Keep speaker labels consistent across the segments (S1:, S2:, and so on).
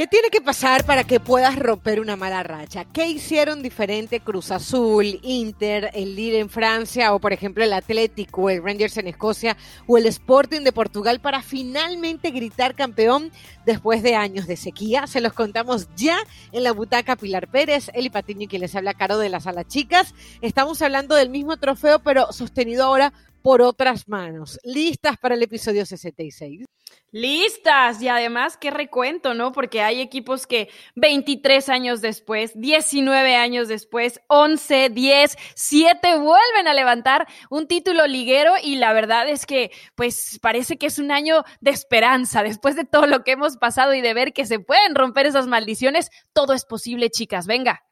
S1: ¿Qué tiene que pasar para que puedas romper una mala racha? ¿Qué hicieron diferente Cruz Azul, Inter, el Lille en Francia o por ejemplo el Atlético, el Rangers en Escocia o el Sporting de Portugal para finalmente gritar campeón después de años de sequía? Se los contamos ya en la butaca Pilar Pérez, Eli Patiño y quien les habla Caro de las Sala Chicas. Estamos hablando del mismo trofeo pero sostenido ahora por otras manos. ¿Listas para el episodio 66?
S2: Listas y además qué recuento, ¿no? Porque hay equipos que 23 años después, 19 años después, 11, 10, 7 vuelven a levantar un título liguero y la verdad es que pues parece que es un año de esperanza después de todo lo que hemos pasado y de ver que se pueden romper esas maldiciones, todo es posible, chicas, venga.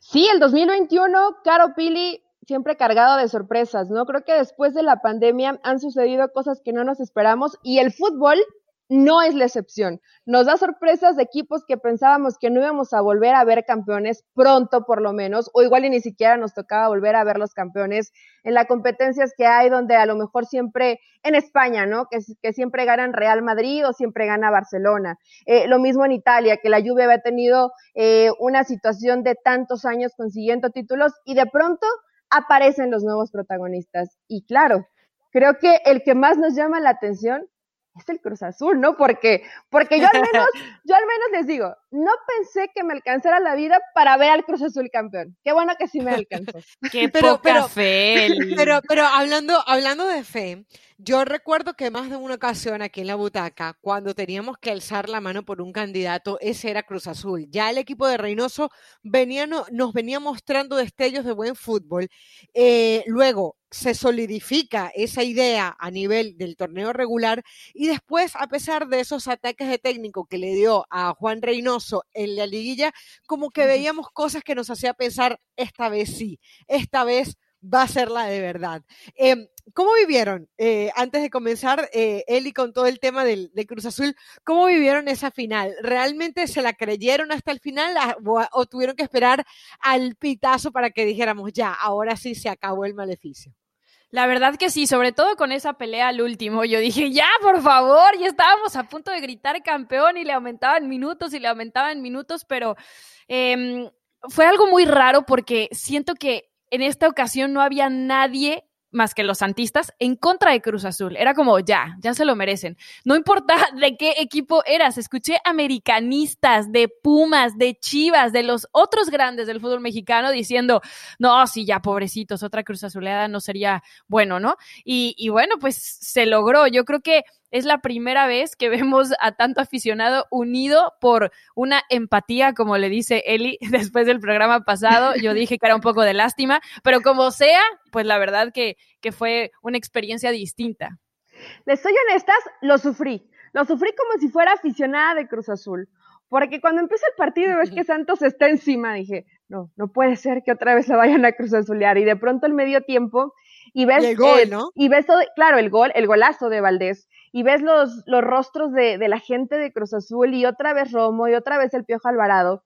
S3: Sí, el 2021, Caro Pili, siempre cargado de sorpresas, ¿no? Creo que después de la pandemia han sucedido cosas que no nos esperamos y el fútbol no es la excepción. Nos da sorpresas de equipos que pensábamos que no íbamos a volver a ver campeones pronto, por lo menos, o igual y ni siquiera nos tocaba volver a ver los campeones en las competencias que hay, donde a lo mejor siempre en España, ¿no? Que, siempre ganan Real Madrid o siempre gana Barcelona. Eh, lo mismo en Italia, que la Juve había tenido eh, una situación de tantos años consiguiendo títulos y de pronto aparecen los nuevos protagonistas. Y claro, creo que el que más nos llama la atención es el Cruz Azul, ¿no? Porque, porque yo al menos, yo al menos les digo, no pensé que me alcanzara la vida para ver al Cruz Azul campeón. Qué bueno que sí me alcanzó.
S2: Qué pero, poca fe.
S1: Pero, pero hablando, hablando de fe, yo recuerdo que más de una ocasión aquí en la butaca, cuando teníamos que alzar la mano por un candidato, ese era Cruz Azul. Ya el equipo de Reynoso venía, nos venía mostrando destellos de buen fútbol. Eh, luego se solidifica esa idea a nivel del torneo regular y después, a pesar de esos ataques de técnico que le dio a Juan Reynoso en la liguilla, como que veíamos cosas que nos hacía pensar, esta vez sí, esta vez va a ser la de verdad. Em, ¿Cómo vivieron, eh, antes de comenzar, eh, Eli, con todo el tema del, de Cruz Azul, cómo vivieron esa final? ¿Realmente se la creyeron hasta el final o, tuvieron que esperar al pitazo para que dijéramos, ya, ahora sí se acabó el maleficio?
S2: La verdad que sí, sobre todo con esa pelea al último. Yo dije, ya, por favor, ya estábamos a punto de gritar campeón y le aumentaban minutos y le aumentaban minutos, pero em, fue algo muy raro porque siento que en esta ocasión no había nadie más que los santistas en contra de Cruz Azul. Era como, ya, ya se lo merecen. No importa de qué equipo eras, escuché americanistas, de Pumas, de Chivas, de los otros grandes del fútbol mexicano diciendo, no, sí, ya, pobrecitos, otra Cruz Azuleada no sería bueno, ¿no? Y, y bueno, pues se logró. Yo creo que es la primera vez que vemos a tanto aficionado unido por una empatía, como le dice Eli después del programa pasado. Yo dije que era un poco de lástima, pero como sea, pues la verdad que, que fue una experiencia distinta.
S3: Les soy honestas, lo sufrí. Lo sufrí como si fuera aficionada de Cruz Azul. Porque cuando empieza el partido y ves que Santos está encima, dije, no, no puede ser que otra vez se vayan a Cruz Azulear. Y de pronto el medio tiempo, y ves,
S1: el gol, ¿no?
S3: Y ves todo, claro, el gol, el golazo de Valdés, y ves los, los rostros de, de, la gente de Cruz Azul y otra vez Romo y otra vez el Piojo Alvarado.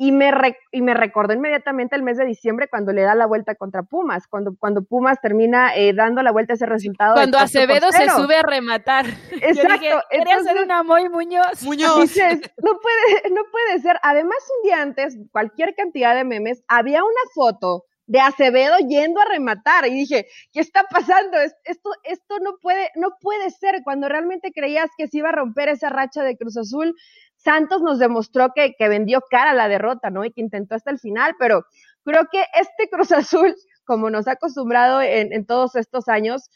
S3: Y me, y me recordó inmediatamente el mes de diciembre cuando le da la vuelta contra Pumas, cuando, cuando Pumas termina eh, dando la vuelta a ese resultado.
S2: Cuando Acevedo se sube a rematar.
S3: Exacto.
S2: Yo dije, una muy Muñoz.
S1: Muñoz.
S3: Dices, no puede, no puede ser. Además, un día antes, cualquier cantidad de memes, había una foto de Acevedo yendo a rematar y dije, ¿qué está pasando? Esto, esto no puede, no puede ser. Cuando realmente creías que se iba a romper esa racha de Cruz Azul, Santos nos demostró que, que vendió cara a la derrota, ¿no? Y que intentó hasta el final, pero creo que este Cruz Azul, como nos ha acostumbrado en, en todos estos años,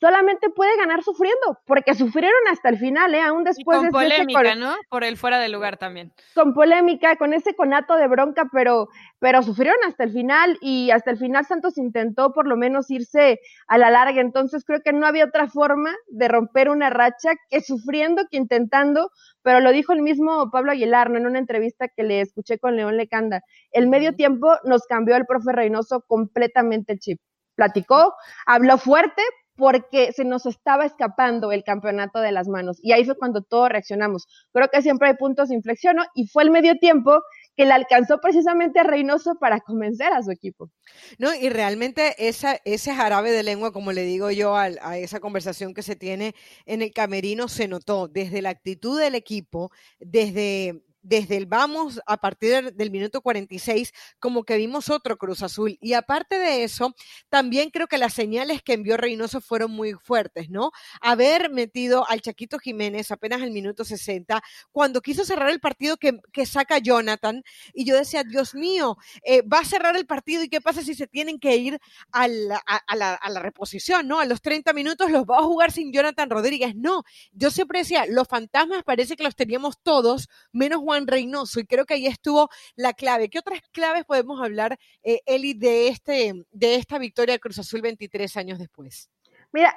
S3: solamente puede ganar sufriendo, porque sufrieron hasta el final, ¿eh? Aún después
S2: y con
S3: de
S2: polémica, ¿no? Por el fuera de lugar también.
S3: Con polémica, con ese conato de bronca, pero, pero sufrieron hasta el final y hasta el final Santos intentó por lo menos irse a la larga, entonces creo que no había otra forma de romper una racha que sufriendo que intentando, pero lo dijo el mismo Pablo Aguilar, ¿no? En una entrevista que le escuché con León Lecanda. El medio tiempo nos cambió el profe Reynoso completamente el chip. Platicó, habló fuerte, porque se nos estaba escapando el campeonato de las manos. Y ahí fue cuando todos reaccionamos. Creo que siempre hay puntos de inflexión, ¿no? Y fue el medio tiempo que le alcanzó precisamente a Reynoso para convencer a su equipo.
S1: No, y realmente esa, ese jarabe de lengua, como le digo yo a, a, esa conversación que se tiene en el camerino, se notó desde la actitud del equipo, desde desde el vamos a partir del minuto 46, como que vimos otro Cruz Azul. Y aparte de eso, también creo que las señales que envió Reynoso fueron muy fuertes, ¿no? Haber metido al Chaquito Jiménez apenas al minuto 60, cuando quiso cerrar el partido que, saca Jonathan, y yo decía, Dios mío, eh, va a cerrar el partido y qué pasa si se tienen que ir a la, a la reposición, ¿no? A los 30 minutos los va a jugar sin Jonathan Rodríguez. No, yo siempre decía, los fantasmas parece que los teníamos todos, menos Juan Reynoso, y creo que ahí estuvo la clave. ¿Qué otras claves podemos hablar, eh, Eli, de, este, de esta victoria de Cruz Azul 23 años después?
S3: Mira,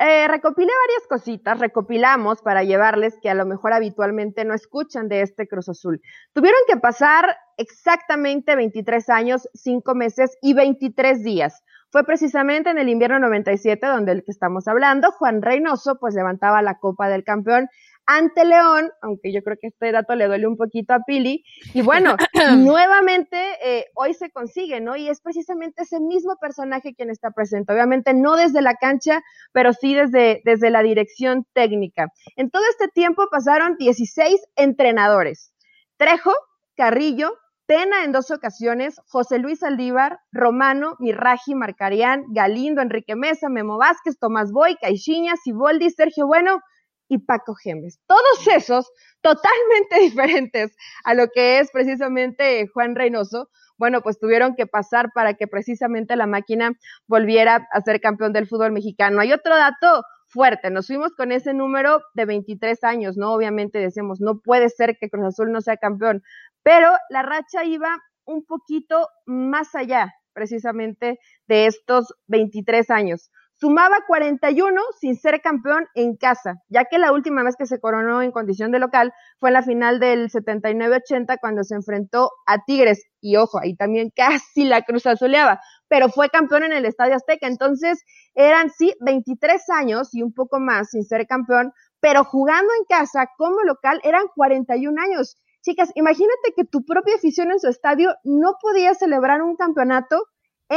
S3: eh, recopilé varias cositas, recopilamos para llevarles que a lo mejor habitualmente no escuchan de este Cruz Azul. Tuvieron que pasar exactamente 23 años, 5 meses y 23 días. Fue precisamente en el invierno 97 donde el que estamos hablando, Juan Reynoso, pues levantaba la Copa del Campeón ante León, aunque yo creo que este dato le duele un poquito a Pili. Y bueno, nuevamente eh, hoy se consigue, ¿no? Y es precisamente ese mismo personaje quien está presente. Obviamente no desde la cancha, pero sí desde, desde la dirección técnica. En todo este tiempo pasaron 16 entrenadores. Trejo, Carrillo, Tena en dos ocasiones, José Luis Aldívar, Romano, Mirraji, Marcarián, Galindo, Enrique Mesa, Memo Vázquez, Tomás Boy, Caixinha, Siboldi, Sergio Bueno, y Paco Gemes. Todos esos totalmente diferentes a lo que es precisamente Juan Reynoso. Bueno, pues tuvieron que pasar para que precisamente la máquina volviera a ser campeón del fútbol mexicano. Hay otro dato fuerte, nos fuimos con ese número de 23 años, ¿no? Obviamente decimos, no puede ser que Cruz Azul no sea campeón, pero la racha iba un poquito más allá precisamente de estos 23 años. Sumaba 41 sin ser campeón en casa, ya que la última vez que se coronó en condición de local fue en la final del 79-80 cuando se enfrentó a Tigres. Y ojo, ahí también casi la cruz azuleaba, pero fue campeón en el Estadio Azteca. Entonces eran sí 23 años y un poco más sin ser campeón, pero jugando en casa como local eran 41 años. Chicas, imagínate que tu propia afición en su estadio no podía celebrar un campeonato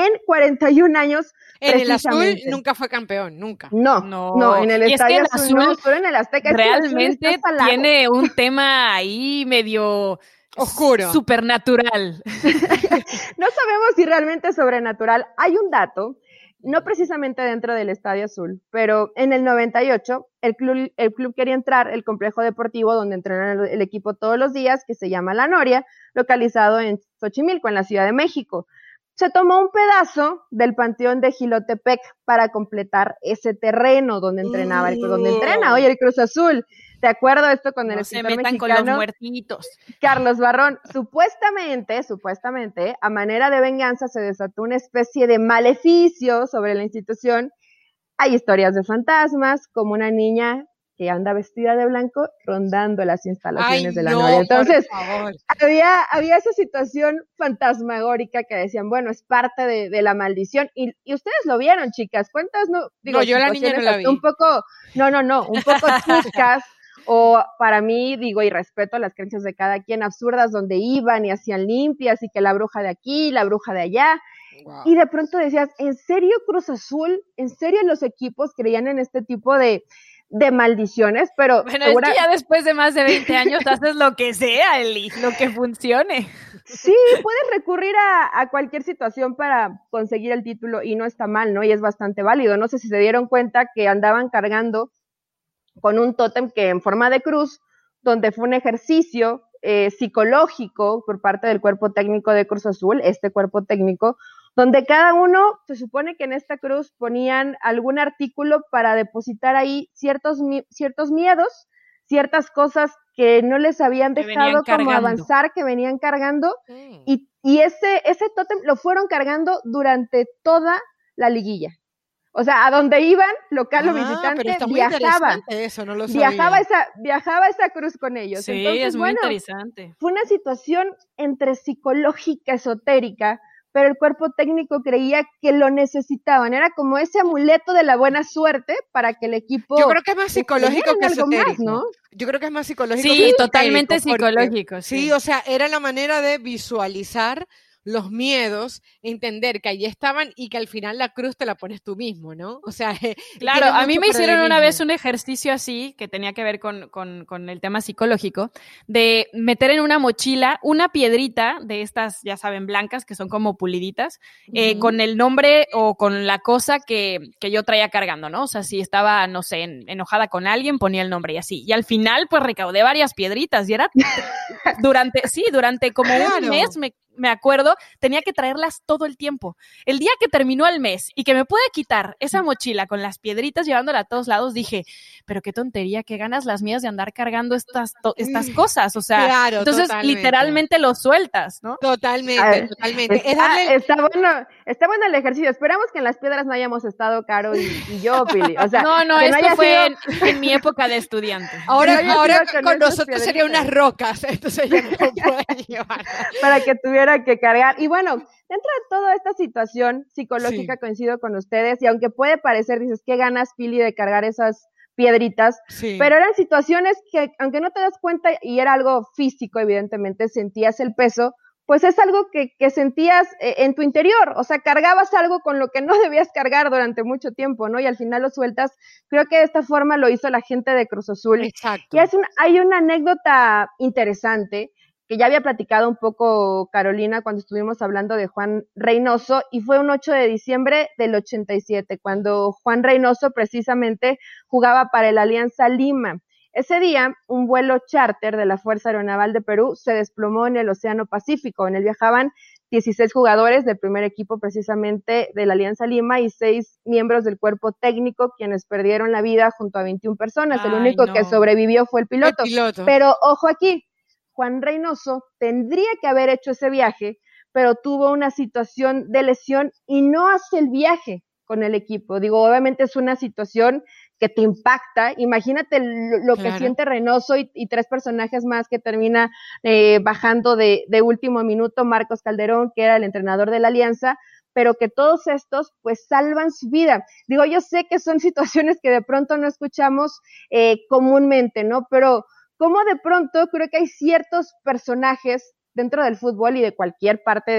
S3: en 41 años.
S1: En el azul nunca fue campeón, nunca.
S3: No, no, en el estadio azul, no, pero en el Azteca.
S2: Realmente tiene un tema ahí medio
S1: oscuro,
S2: supernatural.
S3: no sabemos si realmente es sobrenatural. Hay un dato, no precisamente dentro del Estadio Azul, pero en el 98 el club, el club quería entrar el complejo deportivo donde entrenan el, el equipo todos los días, que se llama La Noria, localizado en Xochimilco, en la Ciudad de México se tomó un pedazo del panteón de Gilotepec para completar ese terreno donde entrenaba, el, donde entrena hoy el Cruz Azul. ¿De acuerdo esto con el
S2: no se metan con los muertitos.
S3: Carlos Barrón, supuestamente, supuestamente, a manera de venganza se desató una especie de maleficio sobre la institución. Hay historias de fantasmas, como una niña que anda vestida de blanco rondando las instalaciones de la no, Entonces, había, había esa situación fantasmagórica que decían, bueno, es parte de, la maldición. Y, ustedes lo vieron, chicas. ¿Cuántas no?
S1: Digo, no, yo la niña no la vi.
S3: Un poco, no, no, no, un poco chuscas. o para mí, digo, y respeto las creencias de cada quien, absurdas, donde iban y hacían limpias y que la bruja de aquí, la bruja de allá. Y de pronto decías, ¿en serio Cruz Azul? ¿En serio los equipos creían en este tipo de, de maldiciones, pero...
S2: Bueno, es que ya después de más de 20 años haces lo que sea, Eli, lo que funcione.
S3: Sí, puedes recurrir a, cualquier situación para conseguir el título y no está mal, ¿no? Y es bastante válido. No sé si se dieron cuenta que andaban cargando con un tótem que en forma de cruz, donde fue un ejercicio eh, psicológico por parte del cuerpo técnico de Cruz Azul, este cuerpo técnico, donde cada uno se supone que en esta cruz ponían algún artículo para depositar ahí ciertos, ciertos miedos, ciertas cosas que no les habían dejado como avanzar, que venían cargando, y, y, ese, ese tótem lo fueron cargando durante toda la liguilla. O sea, a donde iban, local o ah, visitante, viajaba.
S1: Eso, no lo
S3: viajaba esa, viajaba esa cruz con ellos.
S2: Sí, es muy interesante.
S3: Fue una situación entre psicológica, esotérica, pero el cuerpo técnico creía que lo necesitaban. Era como ese amuleto de la buena suerte para que el equipo.
S1: Yo creo que es más psicológico que esotérico. ¿no? Yo creo que es más psicológico.
S2: Sí, totalmente psicológico.
S1: sí, o sea, era la manera de visualizar los miedos, entender que allí estaban y que al final la cruz te la pones tú mismo, ¿no? O sea,
S2: claro, a mí me hicieron una vez un ejercicio así, que tenía que ver con, con, con, el tema psicológico, de meter en una mochila una piedrita de estas, ya saben, blancas, que son como puliditas, eh, con el nombre o con la cosa que, que, yo traía cargando, ¿no? O sea, si estaba, no sé, enojada con alguien, ponía el nombre y así. Y al final, pues recaudé varias piedritas y era durante, sí, durante como un mes me me acuerdo, tenía que traerlas todo el tiempo. El día que terminó el mes y que me pude quitar esa mochila con las piedritas llevándola a todos lados, dije, pero qué tontería, qué ganas las mías de andar cargando estas, estas cosas. O sea, entonces literalmente lo sueltas, ¿no?
S1: Totalmente, totalmente.
S3: Está, bueno, está bueno el ejercicio. Esperamos que en las piedras no hayamos estado Caro y, yo, Pili. O sea,
S2: no, no, esto fue en, mi época de estudiante.
S1: Ahora, ahora con, nosotros serían unas rocas, entonces ya no
S3: llevar. Para que tuviera que cargar. Y bueno, dentro de toda esta situación psicológica coincido con ustedes, y aunque puede parecer, dices, qué ganas, Pili, de cargar esas piedritas, pero eran situaciones que, aunque no te das cuenta, y era algo físico, evidentemente, sentías el peso, pues es algo que, que sentías eh, en tu interior, o sea, cargabas algo con lo que no debías cargar durante mucho tiempo, ¿no? Y al final lo sueltas. Creo que de esta forma lo hizo la gente de Cruz Azul.
S1: Exacto.
S3: Y es hay una anécdota interesante que ya había platicado un poco Carolina cuando estuvimos hablando de Juan Reynoso, y fue un 8 de diciembre del 87, cuando Juan Reynoso precisamente jugaba para el Alianza Lima. Ese día, un vuelo charter de la Fuerza Aeronaval de Perú se desplomó en el Océano Pacífico. En él viajaban 16 jugadores del primer equipo precisamente de la Alianza Lima y seis miembros del cuerpo técnico quienes perdieron la vida junto a 21 personas. el único que sobrevivió fue el piloto. Pero ojo aquí, Juan Reynoso tendría que haber hecho ese viaje, pero tuvo una situación de lesión y no hace el viaje con el equipo. Digo, obviamente es una situación que te impacta. Imagínate lo, que siente Reynoso y, tres personajes más que termina eh, bajando de, de, último minuto, Marcos Calderón, que era el entrenador de la Alianza, pero que todos estos pues salvan su vida. Digo, yo sé que son situaciones que de pronto no escuchamos eh, comúnmente, ¿no? Pero cómo de pronto creo que hay ciertos personajes dentro del fútbol y de cualquier parte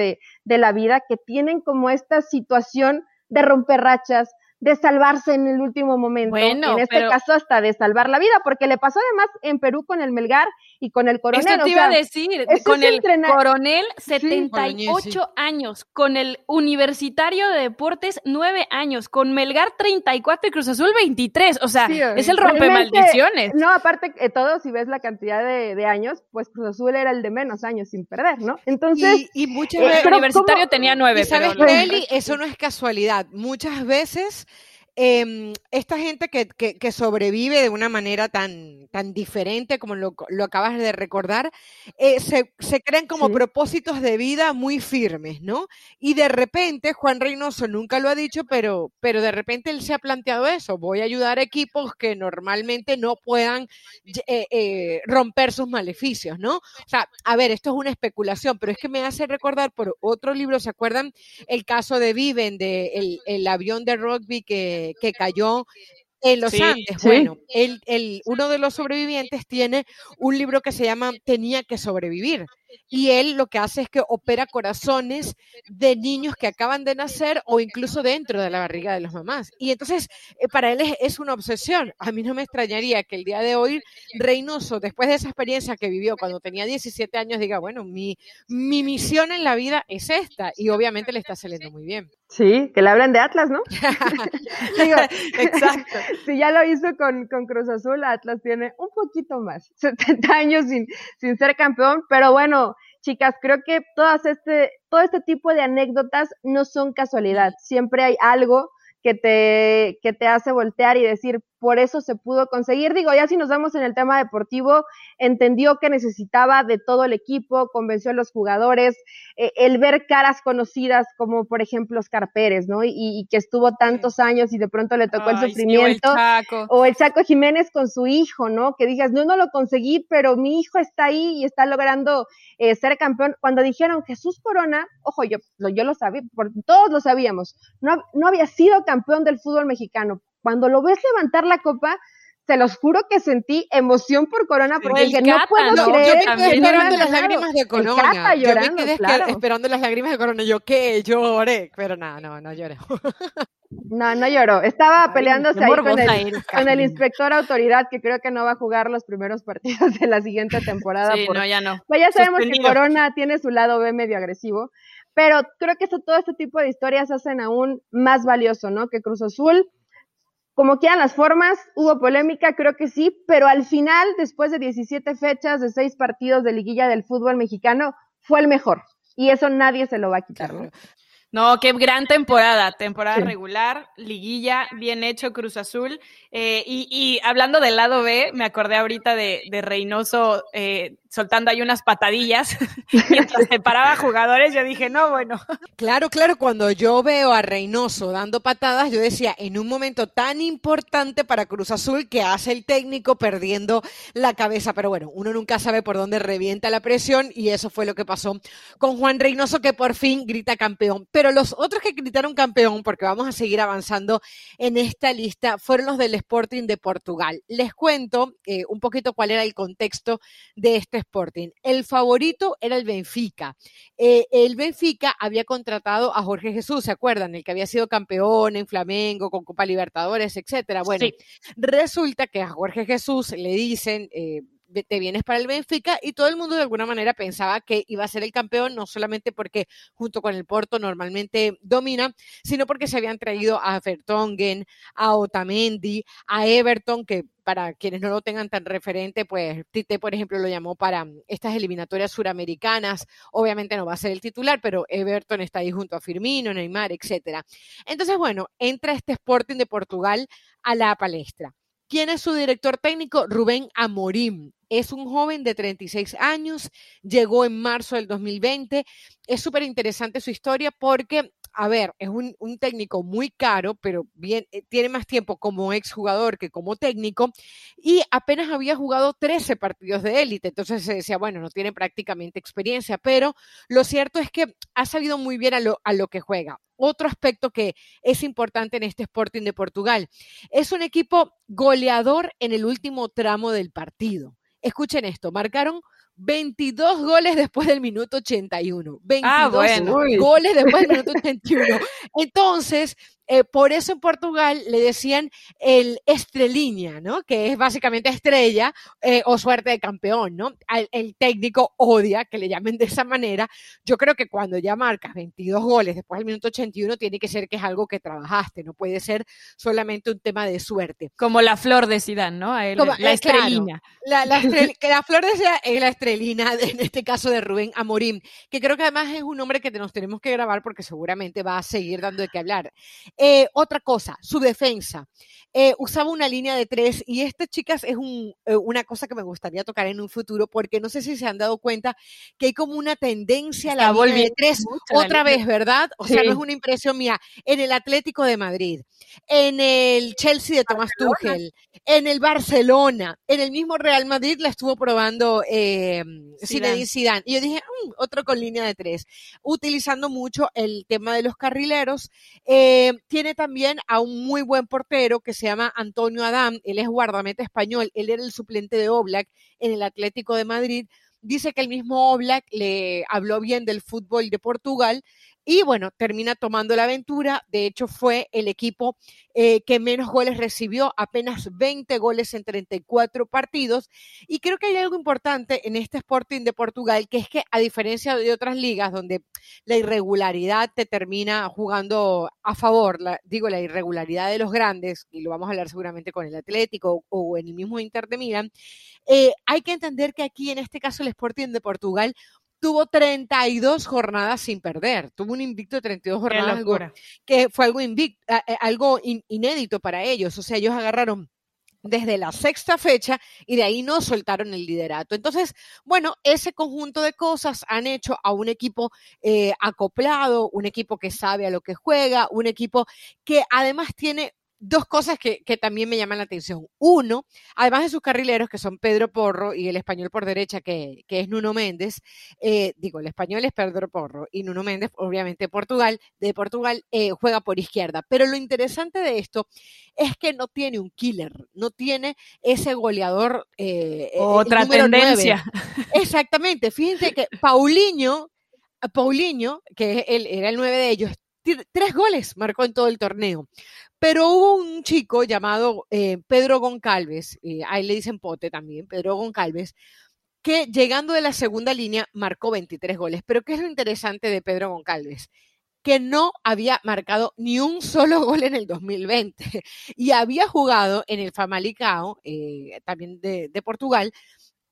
S3: de, la vida que tienen como esta situación de romper rachas, de salvarse en el último momento. en este caso, hasta de salvar la vida, porque le pasó además en Perú con el Melgar y con el coronel.
S2: Esto te iba a decir, con el coronel, 78 años, con el universitario de deportes, 9 años, con Melgar, 34 y Cruz Azul, 23. O sea, es el rompe maldiciones.
S3: No, aparte, de todo, si ves la cantidad de, años, pues Cruz Azul era el de menos años sin perder, ¿no?
S1: Entonces. Y, muchas
S2: veces. el universitario tenía 9.
S1: ¿Sabes, Eso no es casualidad. Muchas veces eh, esta gente que, que, sobrevive de una manera tan, tan diferente como lo, lo acabas de recordar, eh, se, se, crean como propósitos de vida muy firmes, ¿no? Y de repente, Juan Reynoso nunca lo ha dicho, pero, pero de repente él se ha planteado eso, voy a ayudar a equipos que normalmente no puedan eh, eh, romper sus maleficios, ¿no? O sea, a ver, esto es una especulación, pero es que me hace recordar por otro libro, ¿se acuerdan? El caso de Viven, de el, el avión de rugby que que, cayó en los Andes. Bueno, el, el, uno de los sobrevivientes tiene un libro que se llama Tenía que sobrevivir y él lo que hace es que opera corazones de niños que acaban de nacer o incluso dentro de la barriga de las mamás. Y entonces, eh, para él es, una obsesión. A mí no me extrañaría que el día de hoy Reynoso, después de esa experiencia que vivió cuando tenía 17 años, diga, bueno, mi, mi misión en la vida es esta. Y obviamente le está saliendo muy bien.
S3: Sí, que le hablen de Atlas, ¿no?
S1: exacto.
S3: Si ya lo hizo con, con, Cruz Azul, Atlas tiene un poquito más, 70 años sin, sin ser campeón, pero bueno, chicas, creo que todas este, todo este tipo de anécdotas no son casualidad, siempre hay algo que te, que te hace voltear y decir, por eso se pudo conseguir. Digo, ya si nos vamos en el tema deportivo, entendió que necesitaba de todo el equipo, convenció a los jugadores, eh, el ver caras conocidas como por ejemplo Oscar Pérez, ¿no? Y, que estuvo tantos años y de pronto le tocó el sufrimiento. o, el Chaco. Jiménez con su hijo, ¿no? Que digas, no, no lo conseguí, pero mi hijo está ahí y está logrando eh, ser campeón. Cuando dijeron Jesús Corona, ojo, yo, yo lo sabía, todos lo sabíamos, no, no había sido campeón del fútbol mexicano, cuando lo ves levantar la copa, se los juro que sentí emoción por Corona porque dije, no puedo creer.
S1: Yo me esperando las lágrimas de Corona. yo me quedé esperando las lágrimas de Corona. Yo que lloré, pero no, no, no lloré.
S3: No, no lloró. Estaba peleándose ahí con el, con el, inspector autoridad, que creo que no va a jugar los primeros partidos de la siguiente temporada.
S2: Sí, no, ya no.
S3: Pues ya sabemos que Corona tiene su lado B medio agresivo, pero creo que todo este tipo de historias hacen aún más valioso, ¿no? Que Cruz Azul, como quieran las formas, hubo polémica, creo que sí, pero al final, después de 17 fechas de 6 partidos de liguilla del fútbol mexicano, fue el mejor. Y eso nadie se lo va a quitar, ¿no?
S2: No, qué gran temporada, temporada regular, liguilla, bien hecho Cruz Azul. Eh, y, y, hablando del lado B, me acordé ahorita de, de Reynoso eh, soltando ahí unas patadillas mientras separaba jugadores. Yo dije, no, bueno.
S1: Claro, claro, cuando yo veo a Reynoso dando patadas, yo decía, en un momento tan importante para Cruz Azul que hace el técnico perdiendo la cabeza. Pero bueno, uno nunca sabe por dónde revienta la presión y eso fue lo que pasó con Juan Reynoso que por fin grita campeón pero los otros que gritaron campeón, porque vamos a seguir avanzando en esta lista, fueron los del Sporting de Portugal. Les cuento eh, un poquito cuál era el contexto de este Sporting. El favorito era el Benfica. Eh, el Benfica había contratado a Jorge Jesús, ¿se acuerdan? El que había sido campeón en Flamengo, con Copa Libertadores, etcétera. Bueno, resulta que a Jorge Jesús le dicen, eh, te vienes para el Benfica y todo el mundo de alguna manera pensaba que iba a ser el campeón, no solamente porque junto con el Porto normalmente domina, sino porque se habían traído a Vertonghen, a Otamendi, a Everton, que para quienes no lo tengan tan referente, pues Tite, por ejemplo, lo llamó para estas eliminatorias suramericanas. Obviamente no va a ser el titular, pero Everton está ahí junto a Firmino, Neymar, etcétera. Entonces, bueno, entra este Sporting de Portugal a la palestra. ¿Quién es su director técnico? Rubén Amorim. Es un joven de 36 años, llegó en marzo del 2020. Es súper interesante su historia porque, a ver, es un, técnico muy caro, pero eh, tiene más tiempo como exjugador que como técnico y apenas había jugado 13 partidos de élite. Entonces se decía, bueno, no tiene prácticamente experiencia, pero lo cierto es que ha sabido muy bien a lo que juega otro aspecto que es importante en este Sporting de Portugal. Es un equipo goleador en el último tramo del partido. Escuchen esto, marcaron 22 goles después del minuto 81. 22 ah, goles después del minuto 81. Entonces, eh, por eso en Portugal le decían el estreliña, ¿no? Que es básicamente estrella eh, o suerte de campeón, ¿no? el técnico odia que le llamen de esa manera. Yo creo que cuando ya marcas 22 goles después del minuto 81 tiene que ser que es algo que trabajaste, no puede ser solamente un tema de suerte.
S2: Como la flor de Sidán, ¿no? la eh, estrelina.
S1: la, la, la, flor de Sidán es la estrelina, en este caso de Rubén Amorim, que creo que además es un nombre que nos tenemos que grabar porque seguramente va a seguir dando de qué hablar. Eh, otra cosa, su defensa. Eh, usaba una línea de tres y esta, chicas, es eh, una cosa que me gustaría tocar en un futuro porque no sé si se han dado cuenta que hay como una tendencia a la línea de tres otra vez, ¿verdad? O sea, no es una impresión mía. En el Atlético de Madrid, en el Chelsea de Tomás Tuchel, en el Barcelona, en el mismo Real Madrid la estuvo probando eh, Zidane. Y yo dije, mm, otro con línea de tres, utilizando mucho el tema de los carrileros. Eh, tiene también a un muy buen portero que se llama Antonio Adán, él es guardameta español, él era el suplente de Oblak en el Atlético de Madrid. Dice que el mismo Oblak le habló bien del fútbol de Portugal y bueno, termina tomando la aventura. De hecho, fue el equipo eh, que menos goles recibió, apenas 20 goles en 34 partidos. Y creo que hay algo importante en este Sporting de Portugal, que es que a diferencia de otras ligas donde la irregularidad te termina jugando a favor, digo, la irregularidad de los grandes, y lo vamos a hablar seguramente con el Atlético o, en el mismo Inter de Milán, eh, hay que entender que aquí en este caso el Sporting de Portugal tuvo 32 jornadas sin perder, tuvo un invicto de 32 jornadas, que fue algo, invicto, eh, algo inédito para ellos, o sea, ellos agarraron desde la sexta fecha y de ahí no soltaron el liderato. Entonces, bueno, ese conjunto de cosas han hecho a un equipo eh, acoplado, un equipo que sabe a lo que juega, un equipo que además tiene dos cosas que, también me llaman la atención. Uno, además de sus carrileros, que son Pedro Porro y el español por derecha, que, es Nuno Méndez, eh, digo, el español es Pedro Porro y Nuno Méndez, obviamente Portugal, de Portugal eh, juega por izquierda. Pero lo interesante de esto es que no tiene un killer, no tiene ese goleador.
S2: Eh, Otra tendencia.
S1: Exactamente, fíjense que Paulinho, Paulinho, que era el 9 de ellos, tres goles marcó en todo el torneo. Pero hubo un chico llamado eh, Pedro Goncalves, eh, ahí le dicen Pote también, Pedro Goncalves, que llegando de la segunda línea marcó 23 goles. Pero ¿qué es lo interesante de Pedro Goncalves? Que no había marcado ni un solo gol en el 2020 y había jugado en el Famalicao, eh, también de Portugal,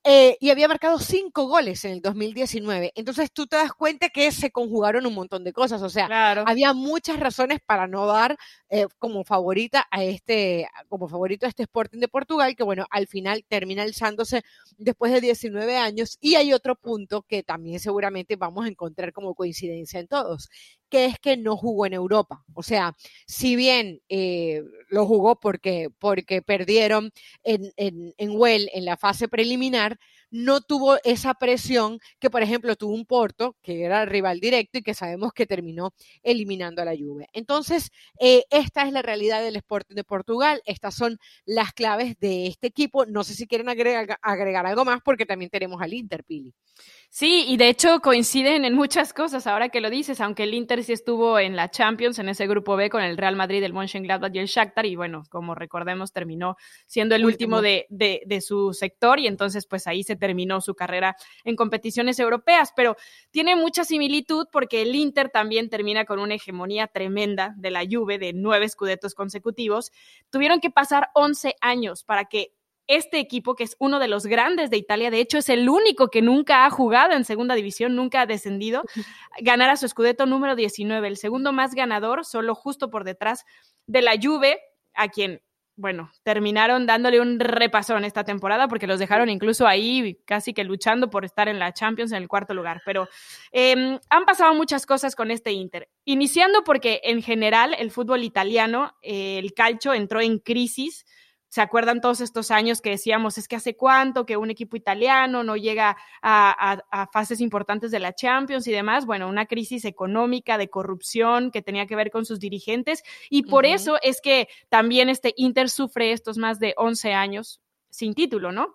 S1: eh, y había marcado cinco goles en el 2019. Entonces tú te das cuenta que se conjugaron un montón de cosas. O sea, había muchas razones para no dar eh, como favorita a este, como favorito a este Sporting de Portugal, que bueno, al final termina alzándose después de 19 años. Y hay otro punto que también seguramente vamos a encontrar como coincidencia en todos, que es que no jugó en Europa. O sea, si bien eh, lo jugó porque, porque perdieron en, en, en Well en la fase preliminar, no tuvo esa presión que, por ejemplo, tuvo un Porto, que era el rival directo y que sabemos que terminó eliminando a la Juve. Entonces, eh, esta es la realidad del Sporting de Portugal. Estas son las claves de este equipo. No sé si quieren agregar, agregar algo más porque también tenemos al Inter, Pili.
S2: Sí, y de hecho coinciden en muchas cosas ahora que lo dices, aunque el Inter sí estuvo en la Champions, en ese grupo B con el Real Madrid, el Mönchengladbach y el Shakhtar, y bueno, como recordemos, terminó siendo el último, de, de, de, su sector y entonces pues ahí se terminó su carrera en competiciones europeas, pero tiene mucha similitud porque el Inter también termina con una hegemonía tremenda de la Juve de nueve escudetos consecutivos. Tuvieron que pasar 11 años para que este equipo, que es uno de los grandes de Italia, de hecho es el único que nunca ha jugado en segunda división, nunca ha descendido, ganara su escudeto número 19, el segundo más ganador, solo justo por detrás de la Juve, a quien, bueno, terminaron dándole un repasón esta temporada porque los dejaron incluso ahí casi que luchando por estar en la Champions en el cuarto lugar. Pero em, han pasado muchas cosas con este Inter, iniciando porque en general el fútbol italiano, eh, el calcio entró en crisis ¿Se acuerdan todos estos años que decíamos, es que hace cuánto que un equipo italiano no llega a, fases importantes de la Champions y demás? Bueno, una crisis económica, de corrupción que tenía que ver con sus dirigentes y por eso es que también este Inter sufre estos más de 11 años sin título, ¿no?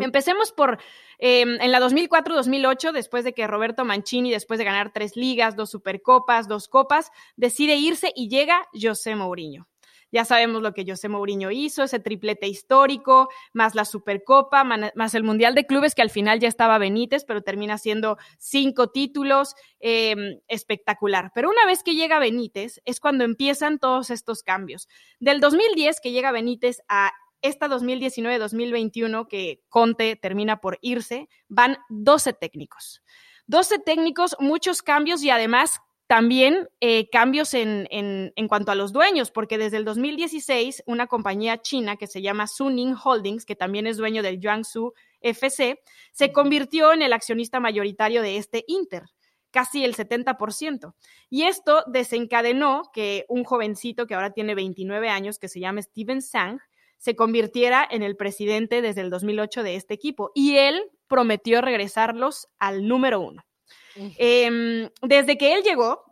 S2: Empecemos por em, en la 2004-2008, después de que Roberto Mancini, después de ganar tres ligas, dos supercopas, dos copas, decide irse y llega José Mourinho. Ya sabemos lo que José Mourinho hizo, ese triplete histórico, más la Supercopa, más el Mundial de Clubes, que al final ya estaba Benítez, pero termina siendo cinco títulos, em, espectacular. Pero una vez que llega Benítez, es cuando empiezan todos estos cambios. Del 2010 que llega Benítez a esta 2019-2021 que Conte termina por irse, van 12 técnicos. 12 técnicos, muchos cambios y además también eh, cambios en, en, en, cuanto a los dueños, porque desde el 2016 una compañía china que se llama Suning Holdings, que también es dueño del Jiangsu FC, se convirtió en el accionista mayoritario de este Inter casi el 70%. Y esto desencadenó que un jovencito que ahora tiene 29 años, que se llama Steven Sang, se convirtiera en el presidente desde el 2008 de este equipo. Y él prometió regresarlos al número uno. Em, desde que él llegó,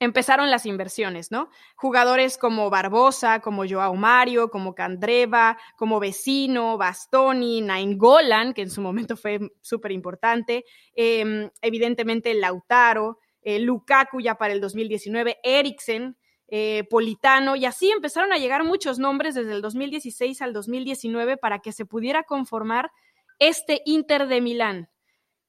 S2: empezaron las inversiones, ¿no? Jugadores como Barbosa, como Joao Mario, como Candreva, como Vecino, Bastoni, Nainggolan, que en su momento fue súper importante, em, evidentemente Lautaro, eh, Lukaku ya para el 2019, Eriksen, eh, Politano, y así empezaron a llegar muchos nombres desde el 2016 al 2019 para que se pudiera conformar este Inter de Milán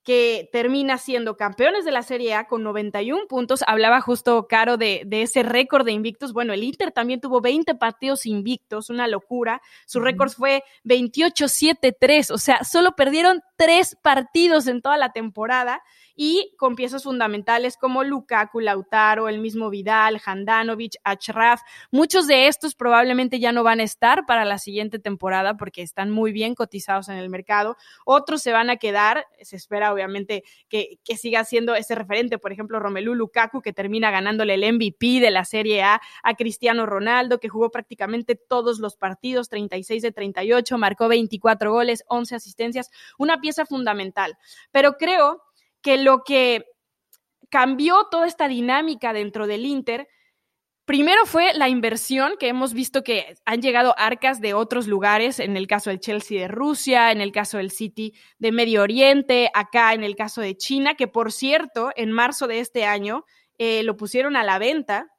S2: que termina siendo campeones de la Serie A con 91 puntos. Hablaba justo Caro de, ese récord de invictos. Bueno, el Inter también tuvo 20 partidos invictos, una locura. Su récord fue 28-7-3, o sea, solo perdieron tres partidos en toda la temporada y con piezas fundamentales como Lukaku, Lautaro, el mismo Vidal, Handanovic, Achraf. Muchos de estos probablemente ya no van a estar para la siguiente temporada porque están muy bien cotizados en el mercado. Otros se van a quedar, se espera obviamente que, que siga siendo ese referente, por ejemplo, Romelu Lukaku, que termina ganándole el MVP de la Serie A a Cristiano Ronaldo, que jugó prácticamente todos los partidos, 36 de 38, marcó 24 goles, 11 asistencias, una pieza fundamental. Pero creo que lo que cambió toda esta dinámica dentro del Inter, primero fue la inversión, que hemos visto que han llegado arcas de otros lugares, en el caso del Chelsea de Rusia, en el caso del City de Medio Oriente, acá en el caso de China, que por cierto, en marzo de este año eh, lo pusieron a la venta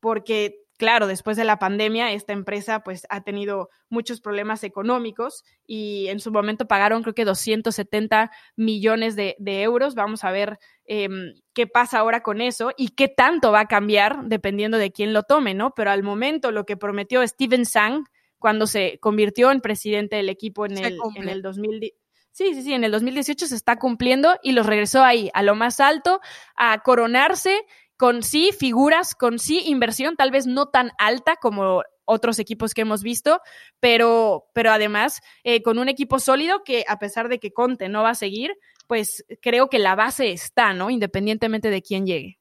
S2: porque claro, después de la pandemia, esta empresa pues ha tenido muchos problemas económicos y en su momento pagaron creo que 270 millones de, euros. Vamos a ver em, qué pasa ahora con eso y qué tanto va a cambiar dependiendo de quién lo tome, ¿no? Pero al momento lo que prometió Steven Sang cuando se convirtió en presidente del equipo en, el, en el 2010. Sí, sí, sí, en el 2018 se está cumpliendo y los regresó ahí, a lo más alto, a coronarse con sí figuras, con sí inversión, tal vez no tan alta como otros equipos que hemos visto, pero, pero además eh, con un equipo sólido que a pesar de que Conte no va a seguir, pues creo que la base está, ¿no? Independientemente de quién llegue.